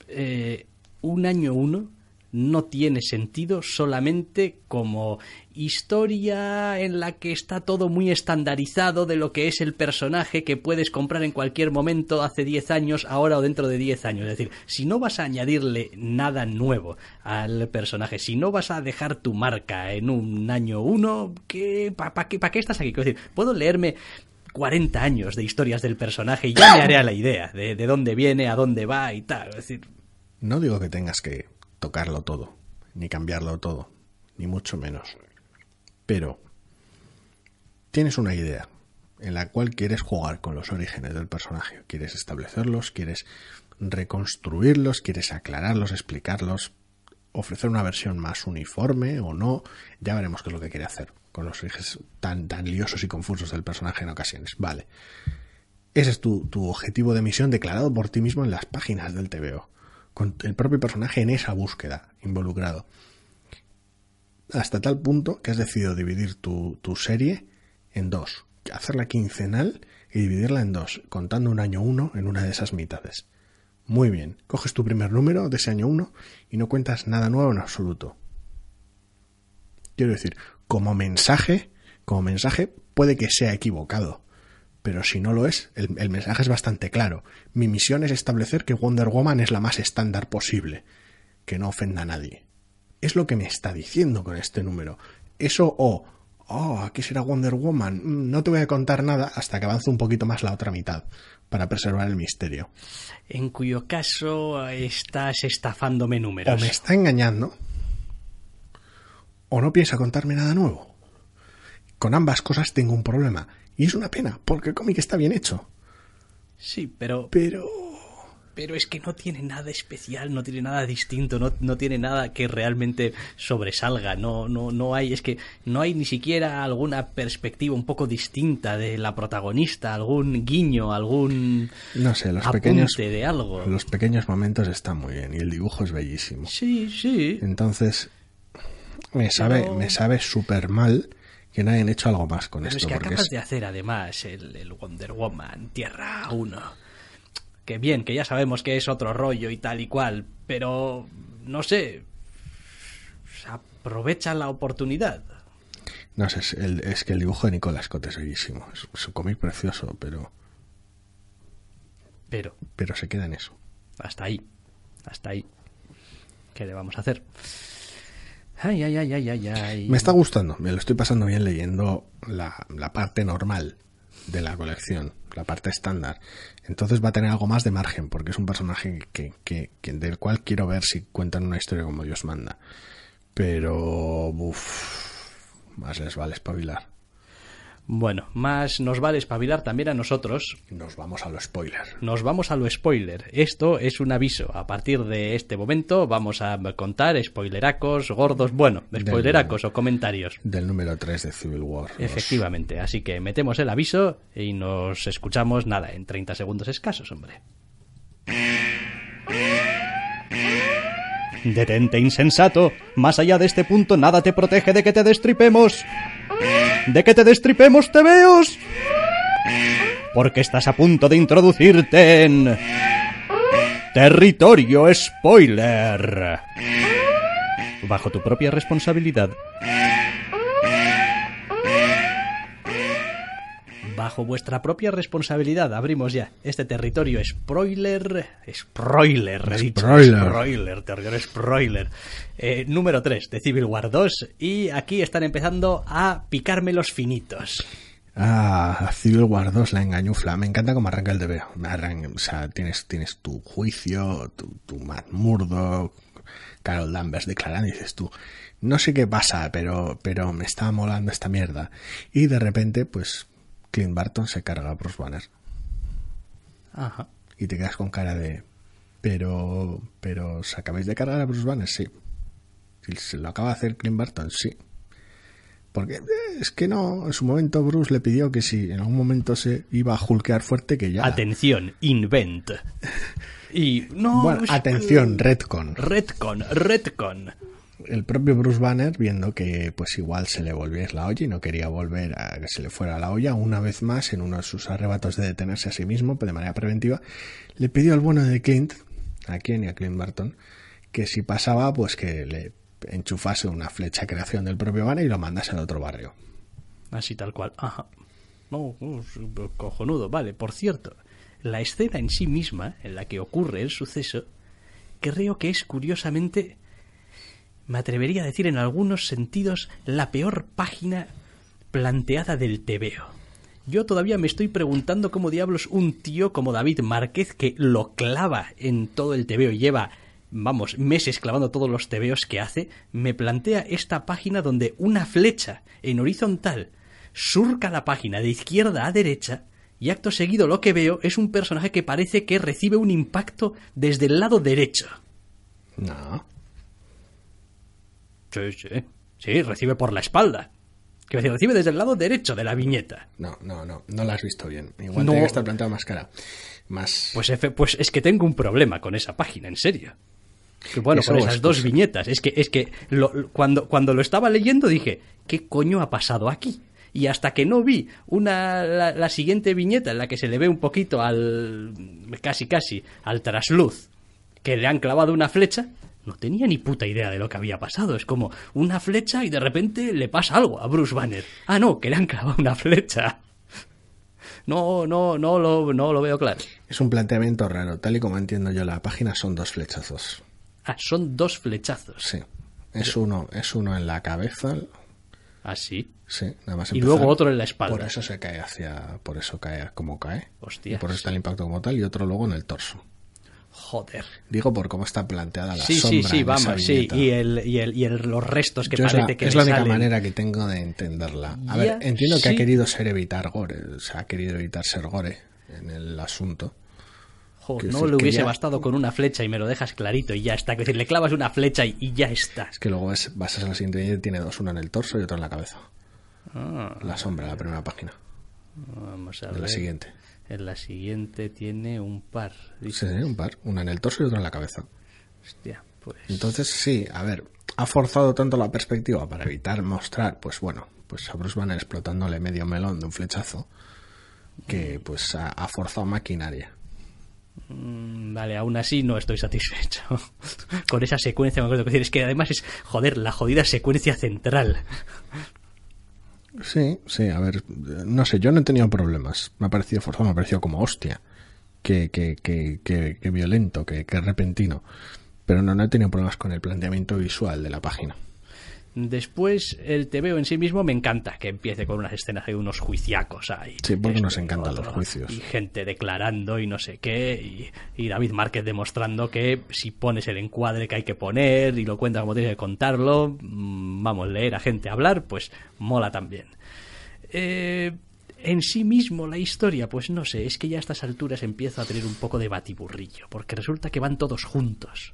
eh, un año uno no tiene sentido solamente como historia en la que está todo muy estandarizado de lo que es el personaje que puedes comprar en cualquier momento hace 10 años, ahora o dentro de 10 años. Es decir, si no vas a añadirle nada nuevo al personaje, si no vas a dejar tu marca en un año uno, ¿para qué, qué estás aquí? Decir, puedo leerme 40 años de historias del personaje y ya me haré a la idea de, de dónde viene, a dónde va y tal. Es decir, no digo que tengas que tocarlo todo, ni cambiarlo todo, ni mucho menos. Pero tienes una idea en la cual quieres jugar con los orígenes del personaje, quieres establecerlos, quieres reconstruirlos, quieres aclararlos, explicarlos, ofrecer una versión más uniforme o no, ya veremos qué es lo que quiere hacer con los orígenes tan, tan liosos y confusos del personaje en ocasiones. Vale. Ese es tu, tu objetivo de misión declarado por ti mismo en las páginas del TVO con el propio personaje en esa búsqueda involucrado. Hasta tal punto que has decidido dividir tu, serie en dos, hacerla quincenal y dividirla en dos, contando un año uno en una de esas mitades. Muy bien, coges tu primer número de ese año uno y no cuentas nada nuevo en absoluto. Quiero decir, como mensaje, como mensaje puede que sea equivocado, pero si no lo es, el, mensaje es bastante claro. Mi misión es establecer que Wonder Woman es la más estándar posible, que no ofenda a nadie. Es lo que me está diciendo con este número. Eso o, oh, aquí será Wonder Woman, mm, no te voy a contar nada hasta que avance un poquito más la otra mitad, para preservar el misterio. En cuyo caso estás estafándome números. O me está engañando, o no piensa contarme nada nuevo. Con ambas cosas tengo un problema y es una pena, porque el cómic está bien hecho. Sí, pero... Pero... Pero es que no tiene nada especial, no tiene nada distinto, no, no tiene nada que realmente sobresalga, no, no, no hay, es que no hay ni siquiera alguna perspectiva un poco distinta de la protagonista, algún guiño, algún no sé, los pequeños de algo. Los pequeños momentos están muy bien y el dibujo es bellísimo. Sí, sí. Entonces me sabe, me sabe súper mal que no hayan hecho algo más con esto. Es que acabas de hacer además el, Wonder Woman Tierra 1. Que bien, que ya sabemos que es otro rollo y tal y cual, pero no sé. Aprovecha la oportunidad. No sé, es, que el dibujo de Nicolas Scott es bellísimo. Es, un cómic precioso, pero. Pero. Pero se queda en eso. Hasta ahí. Hasta ahí. ¿Qué le vamos a hacer? Me está gustando, me lo estoy pasando bien leyendo la, parte normal de la colección, la parte estándar. Entonces va a tener algo más de margen, porque es un personaje que, que, del cual quiero ver si cuentan una historia como Dios manda. Pero, uff, más les vale espabilar. Bueno, más nos vale espabilar también a nosotros. Nos vamos a lo spoiler. Nos vamos a lo spoiler. Esto es un aviso. A partir de este momento vamos a contar spoileracos, gordos, bueno, spoileracos o comentarios. Del número 3 de Civil War. Efectivamente. Así que metemos el aviso y nos escuchamos nada, en 30 segundos escasos, hombre. Detente, insensato. Más allá de este punto, nada te protege de que te destripemos. De que te destripemos, te veos. Porque estás a punto de introducirte en... Territorio spoiler. Bajo tu propia responsabilidad. Bajo vuestra propia responsabilidad abrimos ya este territorio spoiler. Spoiler, he dicho. Spoiler. Spoiler, territorio spoiler. Eh, número 3 de Civil War 2. Y aquí están empezando a picarme los finitos. Ah, Civil War 2, la engañufla. Me encanta cómo arranca el arranca- o sea, tienes, tienes tu juicio, tu, tu Matt Murdock, Carol Danvers declarando y dices tú, no sé qué pasa, pero, pero me está molando esta mierda. Y de repente, pues, Clint Barton se carga a Bruce Banner. Ajá. Y te quedas con cara de, pero, pero, ¿os acabáis de cargar a Bruce Banner? Sí. Si se lo acaba de hacer Clint Barton, sí. Porque eh, es que no, en su momento Bruce le pidió que si en algún momento se iba a hulkear fuerte, que ya. Atención, invent. Y no. bueno, atención, Redcon. Redcon, Redcon. El propio Bruce Banner, viendo que pues igual se le volvía la olla y no quería volver a que se le fuera la olla, una vez más, en uno de sus arrebatos de detenerse a sí mismo, de manera preventiva, le pidió al bueno de Clint, a quien y a Clint Barton, que si pasaba, pues que le enchufase una flecha creación del propio Banner y lo mandase al otro barrio. Así tal cual. Ajá. No, es cojonudo. Vale, por cierto, la escena en sí misma, en la que ocurre el suceso, creo que es curiosamente, me atrevería a decir en algunos sentidos, la peor página planteada del TVO. Yo todavía me estoy preguntando cómo diablos un tío como David Márquez, que lo clava en todo el TVO y lleva, vamos, meses clavando todos los TVOs que hace, me plantea esta página donde una flecha en horizontal surca la página de izquierda a derecha y acto seguido lo que veo es un personaje que parece que recibe un impacto desde el lado derecho. No. Sí, sí. Sí, recibe por la espalda. Que decir, recibe desde el lado derecho de la viñeta. No, no, no, no lo has visto bien. Igual No. tiene que estar planteado más cara. Más. Pues, efe- pues es que tengo un problema con esa página, en serio. Que bueno, Eso con es, esas dos pues, viñetas. Es que, es que lo- lo- cuando, cuando lo estaba leyendo dije, ¿qué coño ha pasado aquí? Y hasta que no vi una, la, la siguiente viñeta en la que se le ve un poquito al. casi casi, al trasluz, que le han clavado una flecha, no tenía ni puta idea de lo que había pasado. Es como una flecha y de repente le pasa algo a Bruce Banner. Ah, no, que le han clavado una flecha. No, no, no lo, no lo veo claro. Es un planteamiento raro. Tal y como entiendo yo la página, son dos flechazos. Ah, son dos flechazos. Sí. Es uno, es uno en la cabeza. Así. Sí, nada más Y empezar. luego otro en la espalda. Por eso se cae hacia. Por eso cae como cae. Por eso está el impacto como tal. Y otro luego en el torso. Joder. Digo por cómo está planteada la Sí, sombra. sí, sí, vamos, sí. Y, el, y, el, y el- los restos que Yo parece la, que es le la única salen. manera que tengo de entenderla. A Ya, ver, entiendo que ha querido ser evitar gore. O sea, ha querido evitar ser gore en el asunto. Jo, Quiero no decir le hubiese ya- bastado con una flecha y me lo dejas clarito y ya está. Es decir, le clavas una flecha y, y ya está. Es que luego ves, vas a la siguiente y tiene dos, uno en el torso y otro en la cabeza. Ah, La sombra, la primera página. vamos a De ver. la siguiente. En la siguiente tiene un par. Sí, sí, un par. Una en el torso y otra en la cabeza. Hostia, pues. Entonces, sí, a ver, ha forzado tanto la perspectiva para evitar mostrar, pues bueno, pues a Bruce Banner explotándole medio melón de un flechazo, que pues ha, ha forzado maquinaria. mm, Vale, aún así no estoy satisfecho con esa secuencia. Me acuerdo que decir, es que además es, joder, la jodida secuencia central. Sí, sí, a ver, no sé, yo no he tenido problemas. Me ha parecido forzado, me ha parecido como hostia. Que, que, que, que, que violento, que, que repentino. Pero no, no he tenido problemas con el planteamiento visual de la página. Después, el TVO en sí mismo me encanta que empiece con unas escenas de unos juiciacos ahí. Sí, porque nos lo encantan los juicios. Y gente declarando y no sé qué. Y, y David Márquez demostrando que si pones el encuadre que hay que poner y lo cuentas como tienes que contarlo, mm, vamos, leer a gente hablar, pues mola también. Eh, en sí mismo la historia, pues no sé, es que ya a estas alturas empiezo a tener un poco de batiburrillo, porque resulta que van todos juntos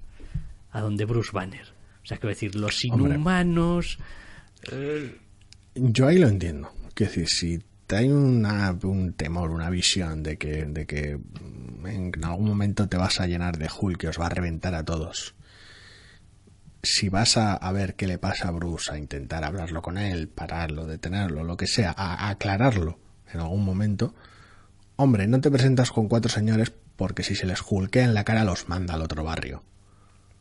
a donde Bruce Banner. O sea, quiero decir, los inhumanos... eh, Yo ahí lo entiendo. Quiero decir, si hay una, un temor, una visión de que, de que mm, en algún momento te vas a llenar de Hulk que os va a reventar a todos, si vas a, a, ver qué le pasa a Bruce, a intentar hablarlo con él, pararlo, detenerlo, lo que sea, a, a aclararlo en algún momento, hombre, no te presentas con cuatro señores porque si se les julquea en la cara los manda al otro barrio.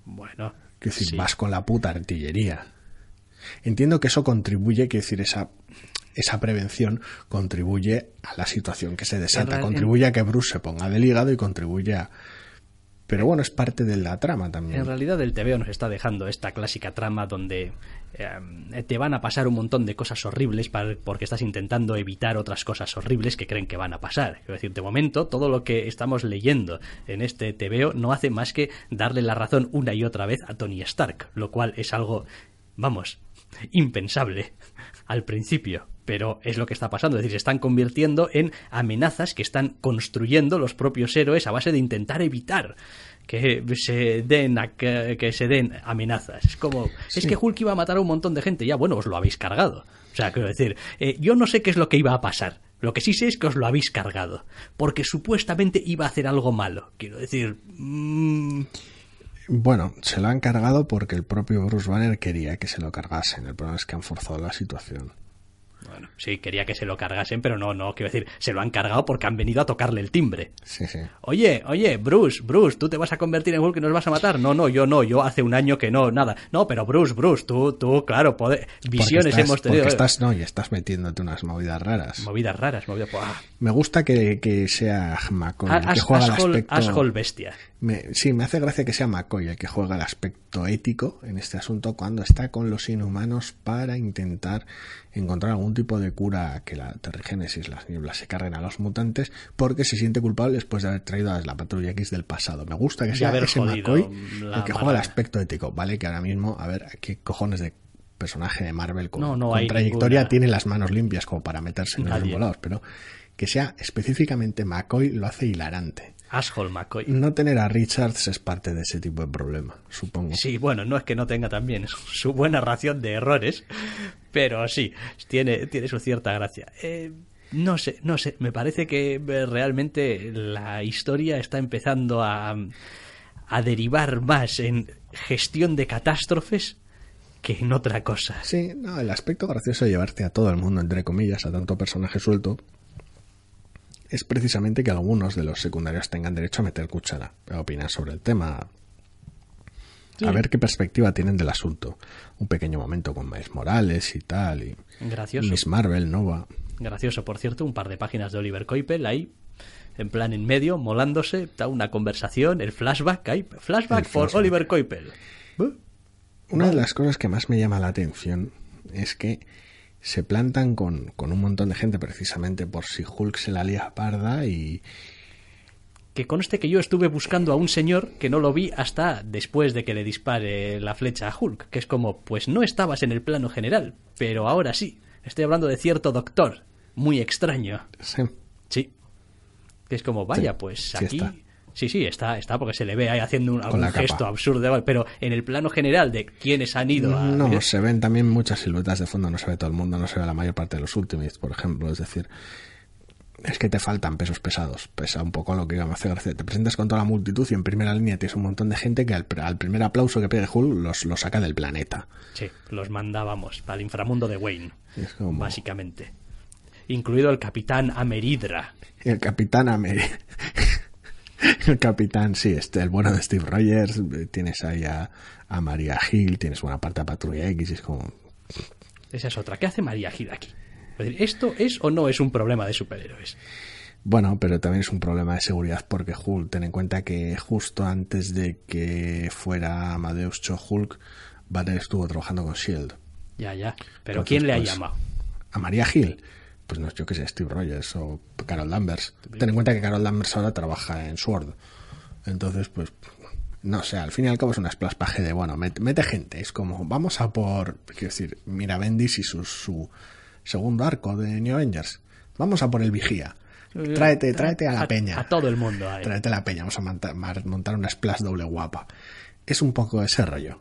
Bueno. Que decir, sí. vas con la puta artillería. Entiendo que eso contribuye, que decir, esa, esa prevención contribuye a la situación que se desata, contribuye a que Bruce se ponga del hígado y contribuye a... Pero bueno, es parte de la trama también. En realidad el TVO nos está dejando esta clásica trama donde eh, te van a pasar un montón de cosas horribles porque estás intentando evitar otras cosas horribles que creen que van a pasar. Es decir, de momento todo lo que estamos leyendo en este TVO no hace más que darle la razón una y otra vez a Tony Stark, lo cual es algo, vamos, impensable al principio pero es lo que está pasando, es decir, se están convirtiendo en amenazas que están construyendo los propios héroes a base de intentar evitar que se den que, que se den amenazas. Es como sí. es que Hulk iba a matar a un montón de gente, ya bueno, os lo habéis cargado. O sea, quiero decir, eh, yo no sé qué es lo que iba a pasar. Lo que sí sé es que os lo habéis cargado, porque supuestamente iba a hacer algo malo. Quiero decir, mmm... Bueno, se lo han cargado porque el propio Bruce Banner quería que se lo cargasen. El problema es que han forzado la situación. Bueno, sí, quería que se lo cargasen, pero no, no, quiero decir, se lo han cargado porque han venido a tocarle el timbre. Sí, sí. Oye, oye, Bruce, Bruce, ¿tú te vas a convertir en Hulk y nos vas a matar? No, no, yo no, yo hace un año que no, nada. No, pero Bruce, Bruce, tú, tú, claro, poder, visiones estás, hemos tenido. Porque estás, no, y estás metiéndote unas movidas raras. Movidas raras, movidas... Me gusta que, que sea McCoy, el que juega Ashol, al aspecto... Ashol bestia. Me, sí, me hace gracia que sea McCoy el que juega el aspecto ético en este asunto cuando está con los inhumanos para intentar encontrar algún tipo de cura que la terrigénesis, las nieblas se carguen a los mutantes porque se siente culpable después de haber traído a la patrulla X del pasado. Me gusta que sea ese McCoy el que juega el aspecto ético, ¿vale? Que ahora mismo, a ver, ¿qué cojones de personaje de Marvel con, no, no con trayectoria ninguna... tiene las manos limpias como para meterse en los volados? Pero que sea específicamente McCoy lo hace hilarante. Asshole McCoy. No tener a Richards es parte de ese tipo de problema, supongo. Sí, bueno, no es que no tenga también su buena ración de errores, pero sí, tiene, tiene su cierta gracia. Eh, no sé, no sé, me parece que realmente la historia está empezando a, a derivar más en gestión de catástrofes que en otra cosa. Sí, no, el aspecto gracioso de llevarte a todo el mundo, entre comillas, a tanto personaje suelto, es precisamente que algunos de los secundarios tengan derecho a meter cuchara, a opinar sobre el tema, sí. a ver qué perspectiva tienen del asunto. Un pequeño momento con Miles Morales y tal, y Gracioso. Miss Marvel, Nova. Gracioso, por cierto, un par de páginas de Oliver Coipel ahí, en plan en medio, molándose, está una conversación, el flashback, hay flashback por. Oliver Coipel. ¿Eh? Una de las cosas que más me llama la atención es que se plantan con, con, un montón de gente precisamente por si Hulk se la lía parda y... Que conste que yo estuve buscando a un señor que no lo vi hasta después de que le dispare la flecha a Hulk, que es como, pues no estabas en el plano general, pero ahora sí. Estoy hablando de cierto doctor, muy extraño. Sí. Sí. Que es como, vaya, Sí, pues aquí... Sí, sí, está, está, porque se le ve ahí haciendo un, algún gesto absurdo, pero en el plano general de quiénes han ido a... No, se ven también muchas siluetas de fondo, no se ve todo el mundo, no se ve la mayor parte de los Ultimates, por ejemplo, es decir, es que te faltan pesos pesados, pesa un poco lo que íbamos a hacer, Gracia. te presentas con toda la multitud y en primera línea tienes un montón de gente que al, al primer aplauso que pegue Hulk los, los saca del planeta. Sí, los mandábamos para el inframundo de Wayne, Es como- básicamente. Incluido el capitán Ameridra. El capitán Amer... El capitán, sí, este, el bueno de Steve Rogers, eh, tienes ahí a, a María Hill, tienes buena parte de Patrulla X, es como, Esa es otra. ¿Qué hace María Gil aquí? Es decir, ¿esto es o no es un problema de superhéroes? Bueno, pero también es un problema de seguridad porque Hulk, ten en cuenta que justo antes de que fuera Amadeus Cho Hulk, Banner estuvo trabajando con Shield. Ya, ya. Pero Entonces, ¿quién le ha pues, llamado? A María Hill, pues no, yo que sé, Steve Rogers o Carol Danvers. Ten en cuenta que Carol Danvers ahora trabaja en Sword. Entonces, pues, no sé, al fin y al cabo es una splash de, bueno, mete, mete gente. Es como, vamos a por, quiero decir, mira Bendis y su, su segundo arco de New Avengers. Vamos a por el vigía. Tráete, tráete a la peña. A todo el mundo. ahí. Tráete a la peña, vamos a montar, montar una splash doble guapa. Es un poco ese rollo.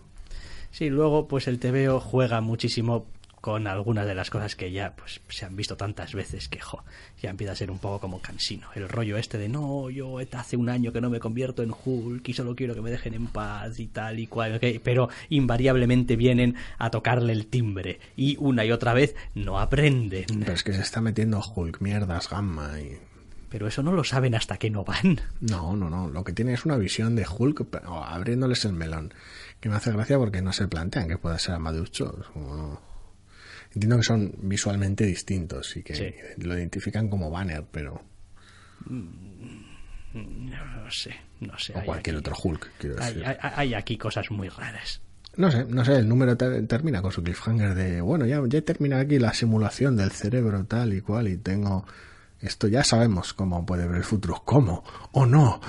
Sí, luego pues el TVO juega muchísimo con algunas de las cosas que ya pues se han visto tantas veces que jo, ya empieza a ser un poco como cansino. El rollo este de no, yo hace un año que no me convierto en Hulk y solo quiero que me dejen en paz y tal y cual, pero invariablemente vienen a tocarle el timbre y una y otra vez no aprenden. Pero es que se está metiendo Hulk, mierdas, gamma y pero eso no lo saben hasta que no van. No, no, no. Lo que tiene es una visión de Hulk abriéndoles el melón. Que me hace gracia porque no se plantean que pueda ser Amadeus Entiendo que son visualmente distintos y que lo identifican como Banner, pero... Mm, no sé, no sé. O cualquier otro Hulk, quiero decir. Hay, aquí cosas muy raras. No sé, no sé, el número termina con su cliffhanger de, bueno, ya, ya he terminado aquí la simulación del cerebro tal y cual y tengo esto ya sabemos cómo puede ver el futuro. ¿Cómo? ¿O no?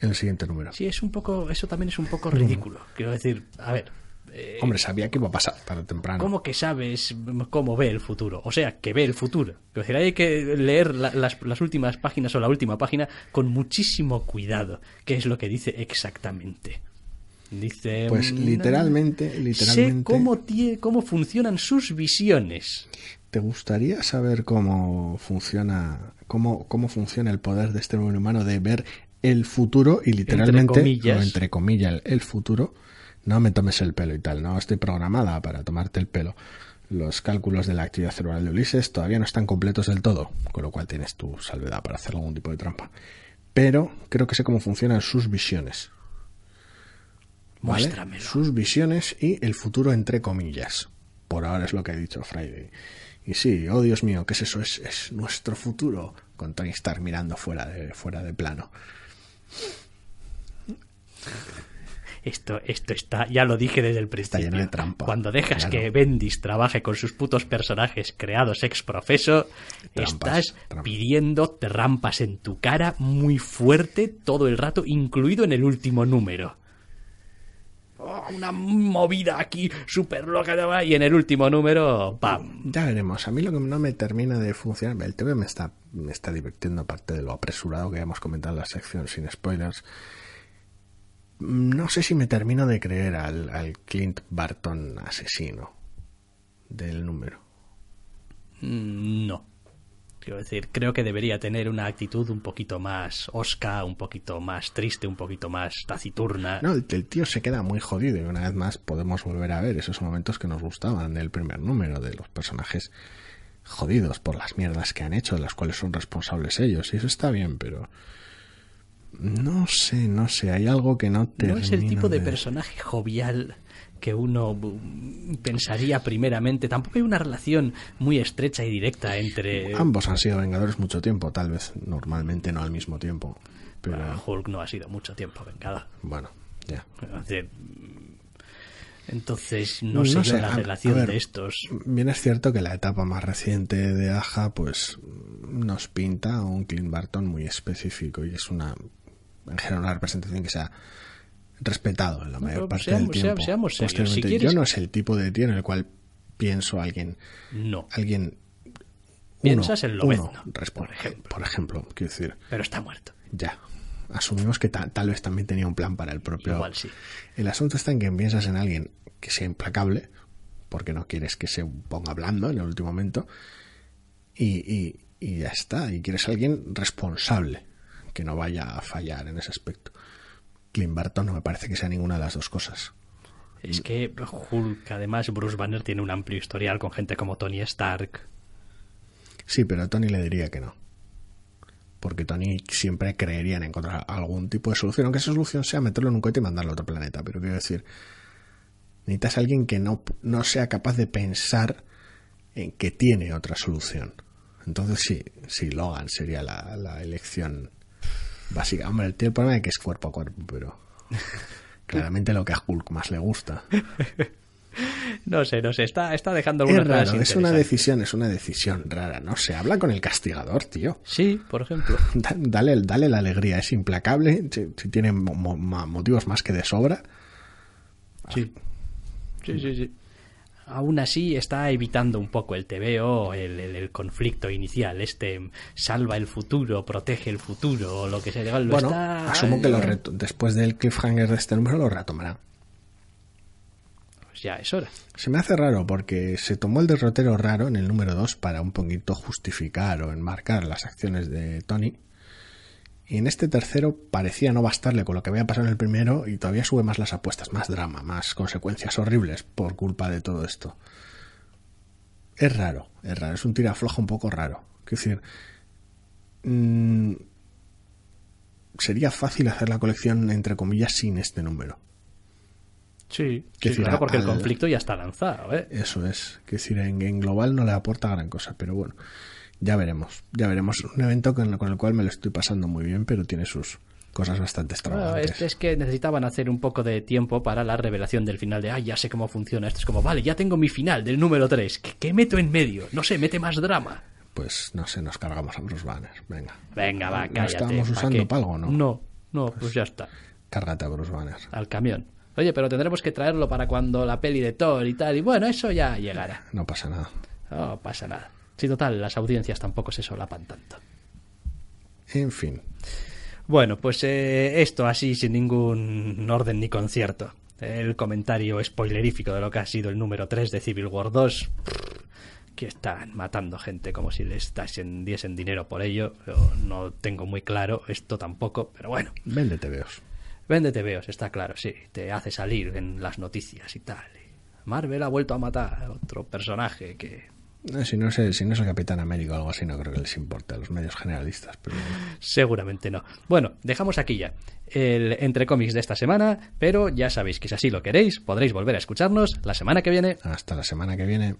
En el siguiente número. Sí, es un poco, eso también es un poco ridículo. Quiero decir, a ver. Eh, Hombre, sabía que iba a pasar tarde o temprano. ¿Cómo que sabes cómo ve el futuro? O sea, que ve el futuro. Quiero decir, hay que leer las, las últimas páginas o la última página con muchísimo cuidado. ¿Qué es lo que dice exactamente? Dice. Pues literalmente, literalmente. Sé cómo, cómo funcionan sus visiones. ¿Te gustaría saber cómo funciona, cómo, cómo funciona el poder de este humano de ver el futuro y literalmente, entre comillas, entre comillas el, futuro? No me tomes el pelo y tal, no estoy programada para tomarte el pelo. Los cálculos de la actividad cerebral de Ulises todavía no están completos del todo, con lo cual tienes tu salvedad para hacer algún tipo de trampa. Pero creo que sé cómo funcionan sus visiones. ¿Vale? Sus visiones y el futuro entre comillas. Por ahora es lo que ha dicho Friday. Y sí, oh Dios mío, ¿qué es eso? Es, nuestro futuro. Con Tony Stark mirando fuera de, fuera de plano. Esto, esto está, ya lo dije desde el principio. Está lleno de trampa. Cuando dejas que Bendis trabaje con sus putos personajes creados ex profeso, estás pidiendo trampas en tu cara muy fuerte todo el rato, incluido en el último número. Oh, una movida aquí súper loca y en el último número ¡pam! Ya veremos. A mí lo que no me termina de funcionar, el TV me está, me está divirtiendo aparte de lo apresurado que hemos comentado en la sección sin spoilers. No sé si me termino de creer al, al Clint Barton asesino del número. Mm, no. Quiero decir, creo que debería tener una actitud un poquito más osca, un poquito más triste, un poquito más taciturna. No, el, tío se queda muy jodido y una vez más podemos volver a ver esos momentos que nos gustaban del primer número, de los personajes jodidos por las mierdas que han hecho, de las cuales son responsables ellos. Y eso está bien, pero... No sé, no sé, hay algo que no te... No es el tipo de personaje jovial que uno pensaría primeramente. Tampoco hay una relación muy estrecha y directa entre. Ambos han sido Vengadores mucho tiempo, tal vez normalmente no al mismo tiempo. Pero... Hulk no ha sido mucho tiempo Vengador. Bueno, ya. Entonces, no, sé, la relación de estos. Bien es cierto que la etapa más reciente de Aja, pues nos pinta un Clint Barton muy específico y es una, en general, una representación que sea respetado en la mayor parte del tiempo. Seamos serios. Yo no es el tipo de tío en el cual pienso alguien. No. Alguien. Piensas en lo uno, por ejemplo. Por ejemplo, quiero decir. Pero está muerto. Ya. Asumimos que tal vez también tenía un plan para el propio. Igual sí. El asunto está en que piensas en alguien que sea implacable, porque no quieres que se ponga hablando en el último momento, y, y, y ya está. Y quieres alguien responsable, que no vaya a fallar en ese aspecto. Clint Barton no me parece que sea ninguna de las dos cosas. Es que Hulk, además, Bruce Banner tiene un amplio historial con gente como Tony Stark. Sí, pero a Tony le diría que no. Porque Tony siempre creería en encontrar algún tipo de solución, aunque esa solución sea meterlo en un cohete y mandarlo a otro planeta. Pero quiero decir, necesitas a alguien que no, no sea capaz de pensar en que tiene otra solución. Entonces sí, sí, Logan sería la, la elección Básica. Hombre, el tío el problema es que es cuerpo a cuerpo, pero claramente lo que a Hulk más le gusta. No sé, no sé, está, está dejando algunas es raro, es una decisión, es una decisión rara, no se habla con el castigador, tío. Sí, por ejemplo. dale, dale la alegría, es implacable, si, tiene motivos más que de sobra. Sí. Sí, sí, sí aún así está evitando un poco el TVO, el, el, conflicto inicial, este salva el futuro, protege el futuro, o lo que sea. Lo bueno, asumo que lo después del cliffhanger de este número lo retomará. pues ya es hora. Se me hace raro porque se tomó el derrotero raro en el número 2 para un poquito justificar o enmarcar las acciones de Tony. Y en este tercero parecía no bastarle con lo que había pasado en el primero y todavía sube más las apuestas, más drama, más consecuencias horribles por culpa de todo esto. Es raro, es raro, es un tiraflojo un poco raro. Es decir, mmm, sería fácil hacer la colección entre comillas sin este número. Sí, sí decir, claro, porque al... el conflicto ya está lanzado. ¿eh? Eso es. Que decir, en, en, global no le aporta gran cosa, pero bueno, ya veremos. Ya veremos. Un evento con, con, el cual me lo estoy pasando muy bien, pero tiene sus cosas bastante extravagantes. Bueno, es, es, que necesitaban hacer un poco de tiempo para la revelación del final de, ay, ya sé cómo funciona. Esto es como, vale, ya tengo mi final del número 3. ¿Qué, qué meto en medio? No sé, mete más drama. Pues no sé, nos cargamos a Bruce Banner. Venga. Venga, va, cállate. ¿Lo estábamos usando para algo, no? No, no, pues, pues ya está. Cárgate a Bruce Banner. Al camión. Oye, pero tendremos que traerlo para cuando la peli de Thor y tal. Y bueno, eso ya llegará. No pasa nada. No pasa nada. Sí, total, las audiencias tampoco se solapan tanto. En fin. Bueno, pues eh, esto así, sin ningún orden ni concierto. El comentario spoilerífico de lo que ha sido el número 3 de Civil War 2. Que están matando gente como si les diesen, diesen dinero por ello. Yo no tengo muy claro esto tampoco, pero bueno. Véndete, veos. Véndete veos, está claro, sí. Te hace salir en las noticias y tal. Marvel ha vuelto a matar a otro personaje que... No, si, no es, si no es el Capitán América o algo así, no creo que les importe a los medios generalistas. Pero... Seguramente no. Bueno, dejamos aquí ya el entre cómics de esta semana, pero ya sabéis que si así lo queréis, podréis volver a escucharnos la semana que viene. Hasta la semana que viene.